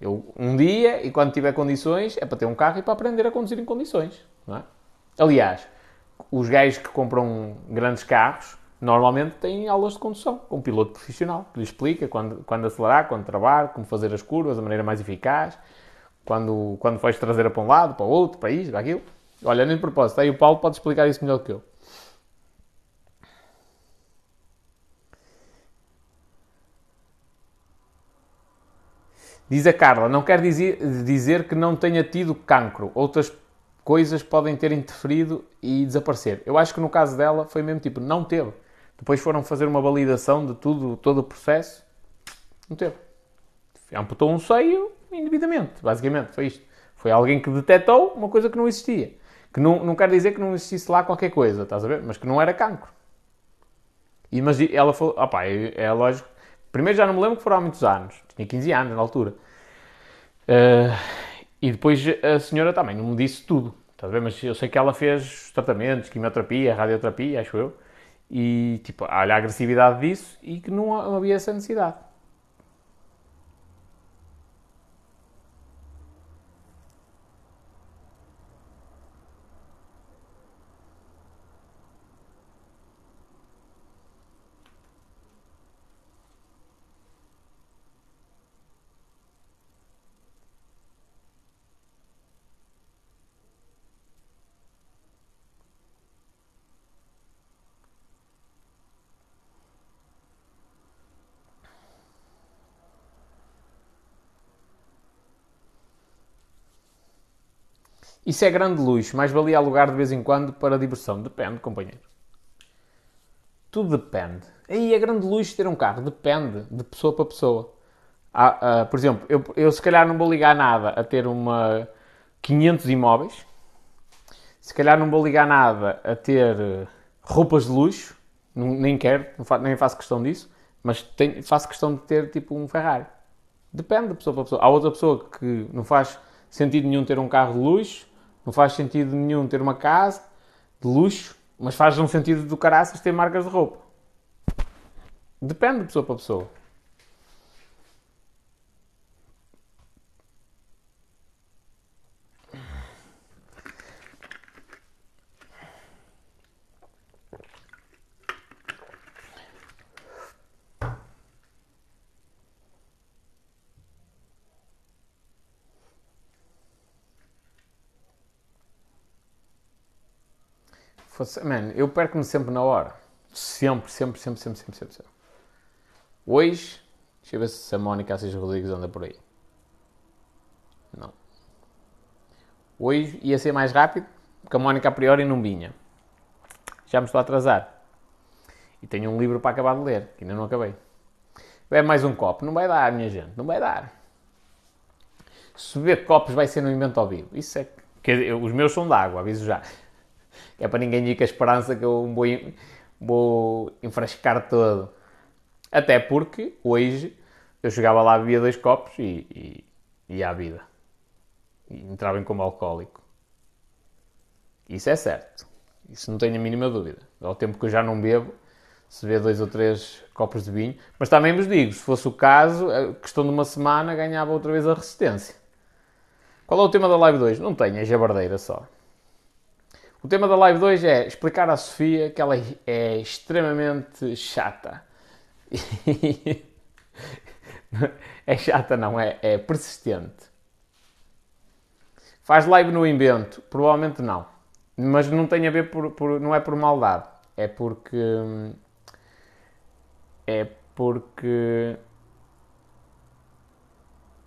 Eu, um dia, e quando tiver condições, é para ter um carro e para aprender a conduzir em condições. Não é? Aliás, os gajos que compram grandes carros normalmente têm aulas de condução com um piloto profissional que lhe explica quando, quando acelerar, quando travar, como fazer as curvas da maneira mais eficaz, quando, quando vais trazer para um lado, para o outro, para isto, para aquilo. Olha, nem de propósito, aí o Paulo pode explicar isso melhor do que eu. Diz a Carla, não quer dizer, dizer que não tenha tido cancro. Outras coisas podem ter interferido e desaparecer. Eu acho que no caso dela foi mesmo tipo, não teve. Depois foram fazer uma validação de tudo, todo o processo, não teve. Amputou um seio indevidamente, basicamente, foi isto. Foi alguém que detectou uma coisa que não existia. Que não, não quer dizer que não existisse lá qualquer coisa, estás a ver? Mas que não era cancro. E, mas ela falou, opá, é, é lógico. Primeiro já não me lembro que foram há muitos anos, tinha 15 anos na altura. Uh, e depois a senhora também não me disse tudo, a ver? Mas eu sei que ela fez tratamentos, quimioterapia, radioterapia, acho eu. E, tipo, olha a agressividade disso e que não havia essa necessidade. Isso é grande luxo, mais valia alugar de vez em quando para diversão. Depende, companheiro. Tudo depende. Aí é grande luxo ter um carro. Depende de pessoa para pessoa. Ah, por exemplo, eu, eu se calhar não vou ligar nada a ter uma 500 imóveis. Se calhar não vou ligar nada a ter eh, roupas de luxo. nem quero, nem faço questão disso. Mas tenho, faço questão de ter tipo um Ferrari. Depende de pessoa para pessoa. Há outra pessoa que não faz sentido nenhum ter um carro de luxo não faz sentido nenhum ter uma casa de luxo, mas faz um sentido do caraças ter marcas de roupa. Depende de pessoa para pessoa. Fosse, man, eu perco-me sempre na hora. Sempre, sempre, sempre, sempre, sempre, sempre. sempre. Hoje, deixa eu ver se a Mónica Assis Rodrigues anda por aí. Não. Hoje ia ser mais rápido, porque a Mónica a priori não vinha. Já me estou a atrasar. E tenho um livro para acabar de ler, que ainda não acabei. É mais um copo. Não vai dar, minha gente, não vai dar. Se beber copos vai ser no invento ao vivo. Isso é. Que, os meus são de água, aviso já. É para ninguém dizer que a esperança que eu vou, vou enfrascar todo. Até porque hoje eu chegava lá, bebia dois copos e, e, e à vida. E entrava em como alcoólico. Isso é certo. Isso não tenho a mínima dúvida. Ao tempo que eu já não bebo, se vê dois ou três copos de vinho. Mas também vos digo, se fosse o caso, a questão de uma semana ganhava outra vez a resistência. Qual é o tema da Live 2? Não tenho, é jabardeira só. O tema da Live 2 é explicar à Sofia que ela é extremamente chata. é chata, não, é, é persistente. Faz live no invento? Provavelmente não. Mas não tem a ver por, por não é por maldade. É porque é porque.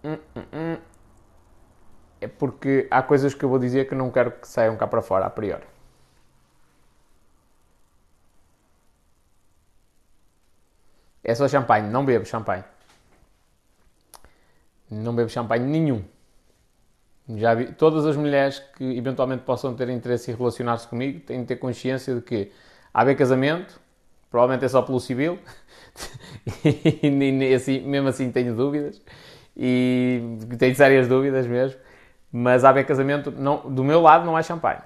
Hum, hum, hum. É porque há coisas que eu vou dizer que não quero que saiam cá para fora, a priori. É só champanhe, não bebo champanhe. Não bebo champanhe nenhum. Já vi, todas as mulheres que eventualmente possam ter interesse em relacionar-se comigo têm de ter consciência de que há bem casamento, provavelmente é só pelo civil, e assim, mesmo assim tenho dúvidas, e tenho sérias dúvidas mesmo, mas há bem casamento, não, do meu lado não há champanhe.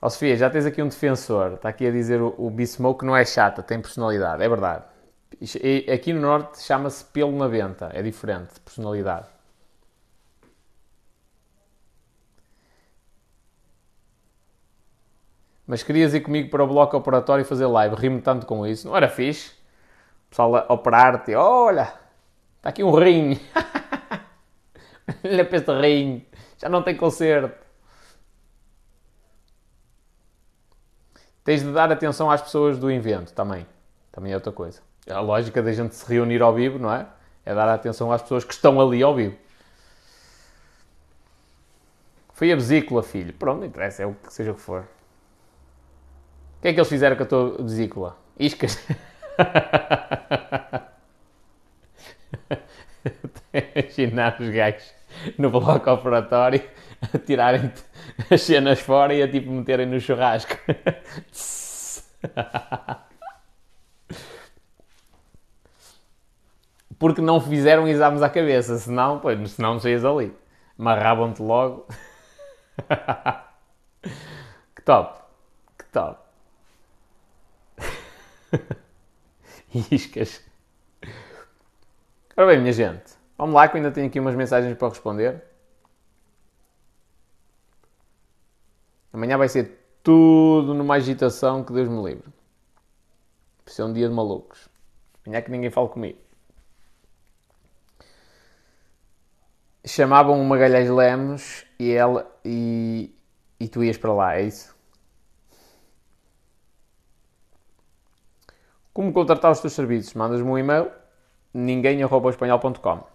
Ó oh, Sofia, já tens aqui um defensor, está aqui a dizer o, o Bismoke não é chata, tem personalidade, é verdade. Aqui no Norte chama-se pelo na venta, é diferente de personalidade. Mas querias ir comigo para o bloco operatório e fazer live. Rimo tanto com isso. Não era fixe? O pessoal operar-te. Olha, está aqui um rim. Olha para este rim. Já não tem conserto. Tens de dar atenção às pessoas do invento também. Também é outra coisa. A lógica da gente se reunir ao vivo, não é? É dar atenção às pessoas que estão ali ao vivo. Foi a vesícula, filho. Pronto, não interessa, é o que seja o que for. O que é que eles fizeram com a tua vesícula? Iscas? Imaginar os gajos no bloco operatório a tirarem-te as cenas fora e a tipo meterem no churrasco. Porque não fizeram exames à cabeça, senão, pois, senão não saías ali. Amarravam-te logo. que top, que top. Iscas. Ora bem, minha gente, vamos lá que eu ainda tenho aqui umas mensagens para responder. Amanhã vai ser tudo numa agitação que Deus me livre. Vai ser um dia de malucos. Amanhã é que ninguém fale comigo. Chamavam uma Magalhães Lemos e ela e, e tu ias para lá, é isso? Como contratar os teus serviços? Mandas-me um e-mail ninguém.espanhol.com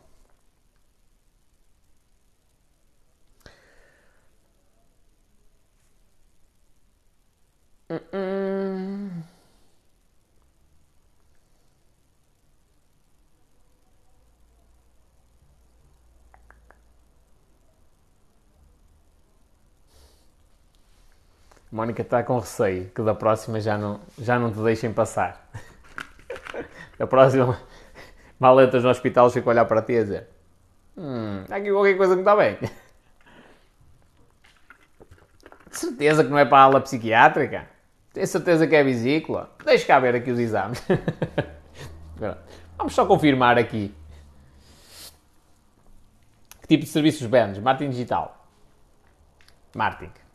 Mónica está com receio que da próxima já não, já não te deixem passar. A próxima, mal entras no hospital, fico a olhar para ti e dizer: Hum, há aqui qualquer coisa que está bem. De certeza que não é para a ala psiquiátrica? Tem certeza que é vesícula? Deixa cá ver aqui os exames. Vamos só confirmar aqui. Que tipo de serviços vendes? Marketing digital. Marketing.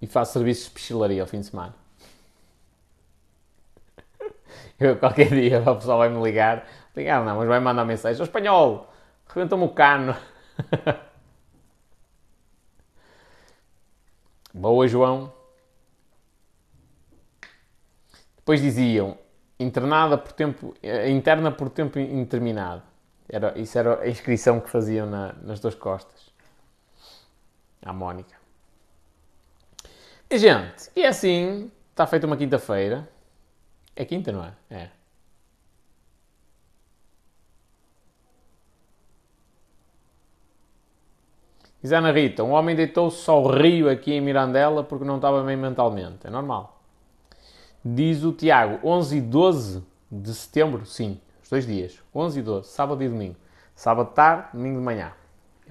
E faço serviços de pichilaria ao fim de semana. Eu, qualquer dia o pessoal vai me ligar. Ligar não, mas vai mandar mensagem. O espanhol, rebenta-me o cano. Boa, João. Depois diziam internada por tempo, eh, interna por tempo indeterminado. Era, isso era a inscrição que faziam na, nas duas costas. À Mónica. Gente, e assim, está feita uma quinta-feira. É quinta, não é? É. Diz Ana Rita, um homem deitou-se ao rio aqui em Mirandela porque não estava bem mentalmente. É normal. Diz o Tiago, 11 e 12 de setembro, sim, os dois dias. 11 e 12, sábado e domingo. Sábado de tarde, domingo de manhã.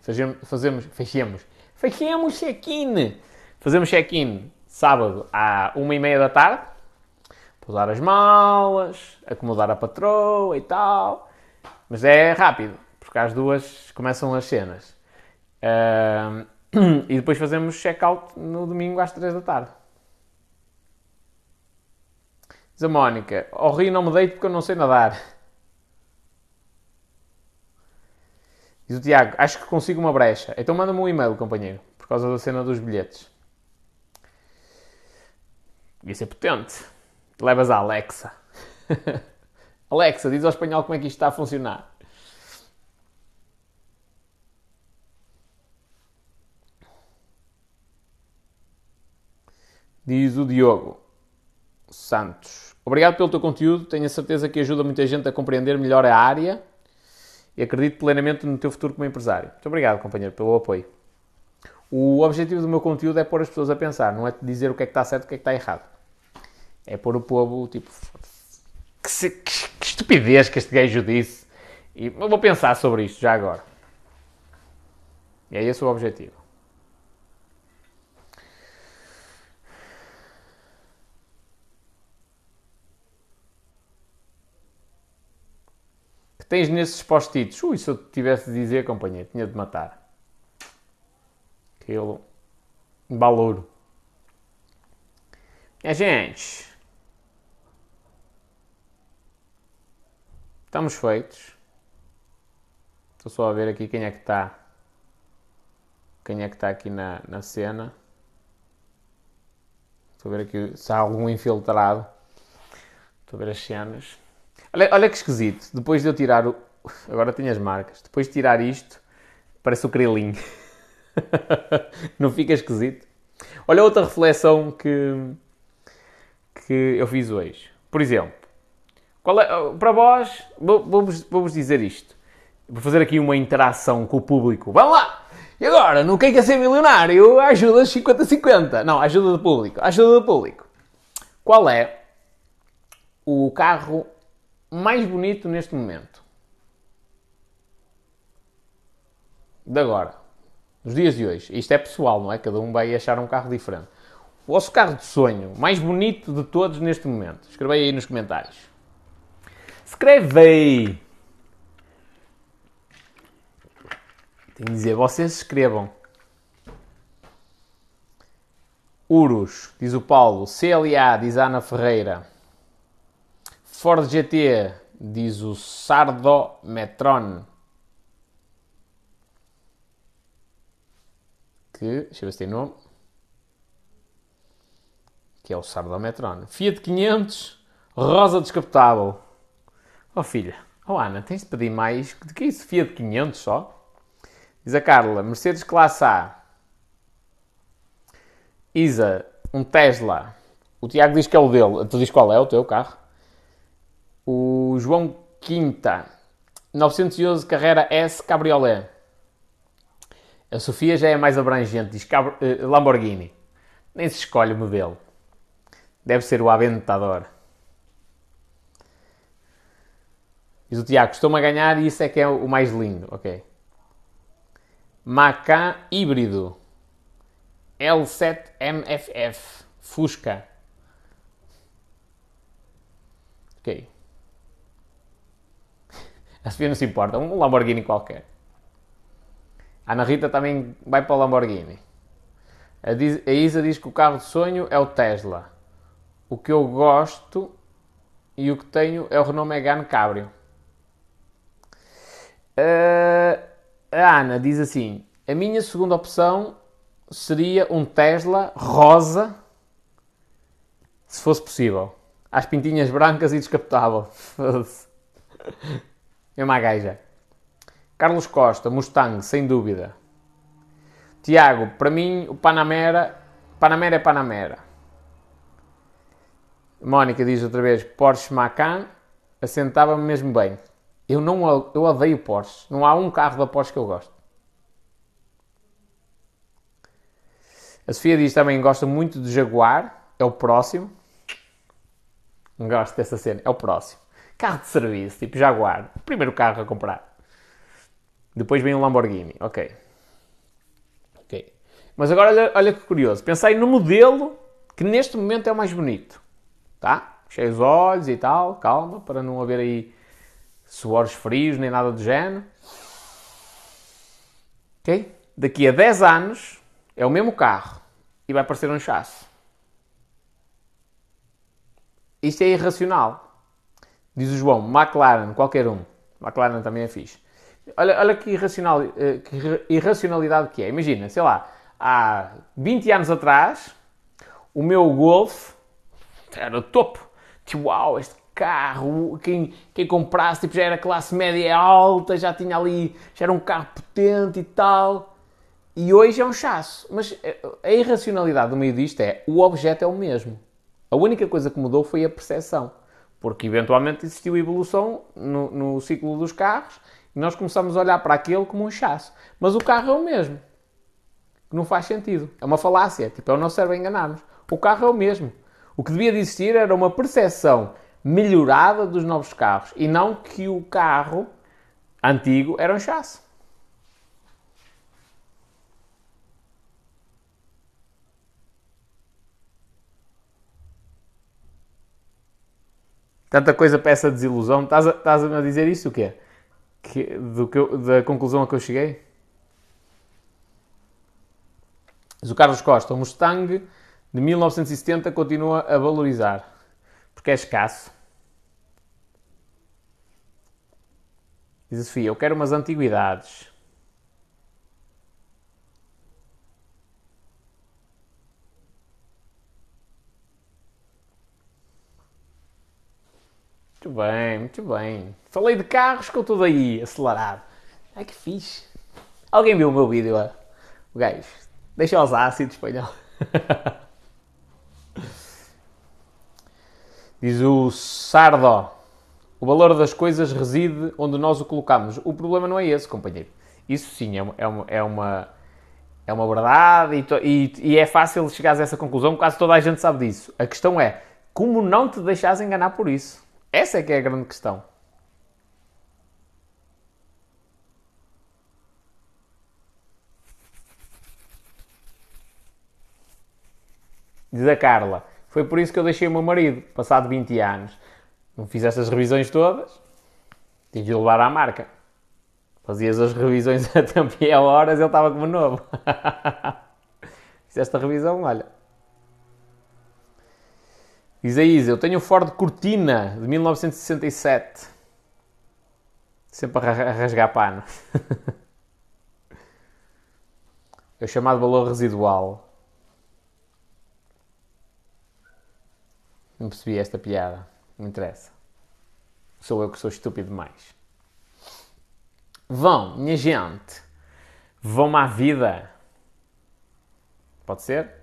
Fazemos, fazemos, fechemos, fechemos check-in. Fazemos check-in sábado à uma e meia da tarde. Pousar as malas, acomodar a patroa e tal. Mas é rápido, porque às duas começam as cenas. Uh, e depois fazemos check-out no domingo às 3 da tarde. Diz a Mónica: Ao rio não me deito porque eu não sei nadar. Diz o Tiago: Acho que consigo uma brecha. Então manda-me um e-mail, companheiro, por causa da cena dos bilhetes. Isso é potente. Levas a Alexa. Alexa, diz ao espanhol como é que isto está a funcionar. Diz o Diogo Santos. Obrigado pelo teu conteúdo. Tenho a certeza que ajuda muita gente a compreender melhor a área e acredito plenamente no teu futuro como empresário. Muito obrigado, companheiro, pelo apoio. O objetivo do meu conteúdo é pôr as pessoas a pensar, não é dizer o que é que está certo e o que é que está errado. É pôr o povo, tipo, que, se, que, que estupidez que este gajo disse. E eu vou pensar sobre isto já agora. E é esse o objetivo. tens nesses post-its? Ui, se eu tivesse de dizer, companheiro, tinha de matar. Aquilo. Balouro. É, gente. Estamos feitos. Estou só a ver aqui quem é que está. Quem é que está aqui na, na cena. Estou a ver aqui se há algum infiltrado. Estou a ver as cenas. Olha, olha que esquisito. Depois de eu tirar o. Agora tenho as marcas. Depois de tirar isto, parece o Krillin. Não fica esquisito? Olha outra reflexão que, que eu fiz hoje. Por exemplo, é, para vós, vou-vos vou dizer isto. Vou fazer aqui uma interação com o público. Vamos lá! E agora, no Quem Quer Ser Milionário, ajuda 50-50. Não, ajuda do público. Ajuda do público. Qual é o carro mais bonito neste momento? De agora. Nos dias de hoje. Isto é pessoal, não é? Cada um vai achar um carro diferente. O vosso carro de sonho, mais bonito de todos neste momento. Escreve aí nos comentários. Escreve aí. Tenho de dizer, vocês escrevam. Urus, diz o Paulo. CLA, diz a Ana Ferreira. Ford GT, diz o Sardo Metron. Que, deixa eu ver se tem nome. Que é o Sardo Metron. Fiat 500, rosa descapotável. Oh filha, oh Ana, tens de pedir mais. De que isso? Fiat 500 só? Diz a Carla, Mercedes Classe A. Isa, um Tesla. O Tiago diz que é o dele. Tu diz qual é o teu carro? O João Quinta, 911 Carrera S Cabriolet. A Sofia já é mais abrangente, diz uh, Lamborghini. Nem se escolhe o modelo. Deve ser o Aventador. Diz o Tiago, estou-me a ganhar e isso é que é o mais lindo. Ok. Macan híbrido. L7MFF. Fusca. Ok. A Sofia não se importa, um Lamborghini qualquer. A Ana Rita também vai para o Lamborghini. A, Isa diz que o carro de sonho é o Tesla. O que eu gosto e o que tenho é o Renault Megane Cabrio. Uh, A Ana diz assim: a minha segunda opção seria um Tesla rosa, se fosse possível. Às pintinhas brancas e descapotável. É uma gaja. Carlos Costa, Mustang, sem dúvida. Tiago, para mim o Panamera, Panamera é Panamera. Mónica diz outra vez Porsche Macan, assentava-me mesmo bem. Eu não eu odeio Porsche. Não há um carro da Porsche que eu gosto. A Sofia diz também gosta muito de Jaguar, é o próximo. Gosto dessa cena, é o próximo. Carro de serviço, tipo Jaguar, primeiro carro a comprar. Depois vem o Lamborghini, ok. Ok. Mas agora olha, olha que curioso, pensei no modelo que neste momento é o mais bonito, tá? Cheio os olhos e tal, calma, para não haver aí suores frios nem nada do género. Ok? Daqui a 10 anos é o mesmo carro e vai aparecer um chasso. Isto é irracional. Diz o João, McLaren, qualquer um. McLaren também é fixe. Olha, olha que, irracional, eh, que irracionalidade que é. Imagina, sei lá, há 20 anos atrás, o meu Golf era topo. Tipo, uau, este carro, quem, quem comprasse tipo, já era classe média alta, já tinha ali, já era um carro potente e tal. E hoje é um chasso. Mas eh, a irracionalidade do meio disto é o objeto é o mesmo. A única coisa que mudou foi a percepção. Porque eventualmente existiu evolução no, no ciclo dos carros e nós começamos a olhar para aquele como um chasso. Mas o carro é o mesmo. Não faz sentido. É uma falácia. Tipo, é o nosso cérebro enganar-nos. O carro é o mesmo. O que devia de existir era uma percepção melhorada dos novos carros e não que o carro antigo era um chasso. Tanta coisa para essa desilusão. Estás a, estás a dizer isso o quê? Que, do que eu, da conclusão a que eu cheguei? Mas o Carlos Costa, o Mustang de 1970 continua a valorizar. Porque é escasso. Diz a Sofia, eu quero umas antiguidades. Muito bem, muito bem. Falei de carros eu estou aí, acelerado. Ai que fixe. Alguém viu o meu vídeo lá? O gajo. Deixa os ácidos, espanhol. Diz o Sardo. O valor das coisas reside onde nós o colocamos. O problema não é esse, companheiro. Isso sim é uma, é uma, é uma, é verdade e, e, e, é fácil chegar a essa conclusão, quase toda a gente sabe disso. A questão é como não te deixas enganar por isso. Essa é que é a grande questão. Diz a Carla, foi por isso que eu deixei o meu marido, passado 20 anos. Não fiz essas revisões todas, tive de levar à marca. Fazias as revisões a tempo e a horas, ele estava como novo. Fiz esta revisão, olha. Diz a Isa, eu tenho o Ford Cortina de 1967. Sempre a rasgar pano. é o chamado valor residual. Não percebi esta piada. Não interessa. Sou eu que sou estúpido demais. Vão, minha gente. Vão-me à vida. Pode ser?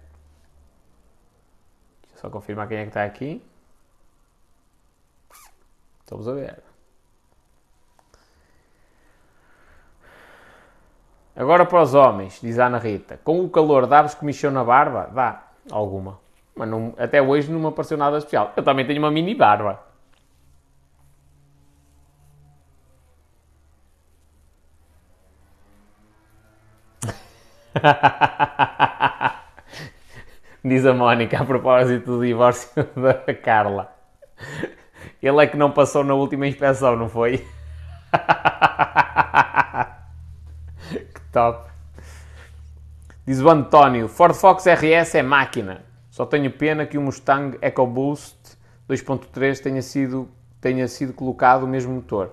Só confirmar quem é que está aqui. Estamos a ver. Agora para os homens, diz a Ana Rita. Com o calor, dá-vos comichão na barba? Dá. Alguma. Mas não, até hoje não me apareceu nada especial. Eu também tenho uma mini barba. Diz a Mónica a propósito do divórcio da Carla. Ele é que não passou na última inspeção, não foi? que top. Diz o António: Ford Fox RS é máquina. Só tenho pena que o Mustang EcoBoost 2.3 tenha sido, tenha sido colocado o mesmo motor.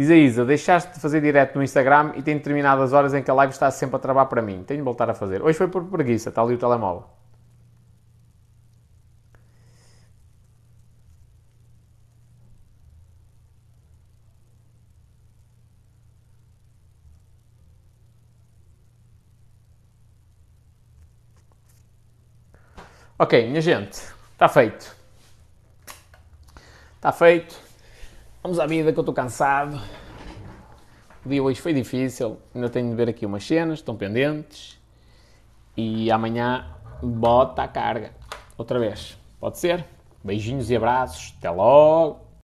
Diz a Isa, deixaste de fazer direto no Instagram e tem determinadas horas em que a live está sempre a travar para mim. Tenho de voltar a fazer. Hoje foi por preguiça, está ali o telemóvel. Ok, minha gente, está feito. Está feito. Vamos à vida que eu estou cansado. O dia hoje foi difícil. Ainda tenho de ver aqui umas cenas, estão pendentes. E amanhã bota a carga. Outra vez. Pode ser? Beijinhos e abraços. Até logo.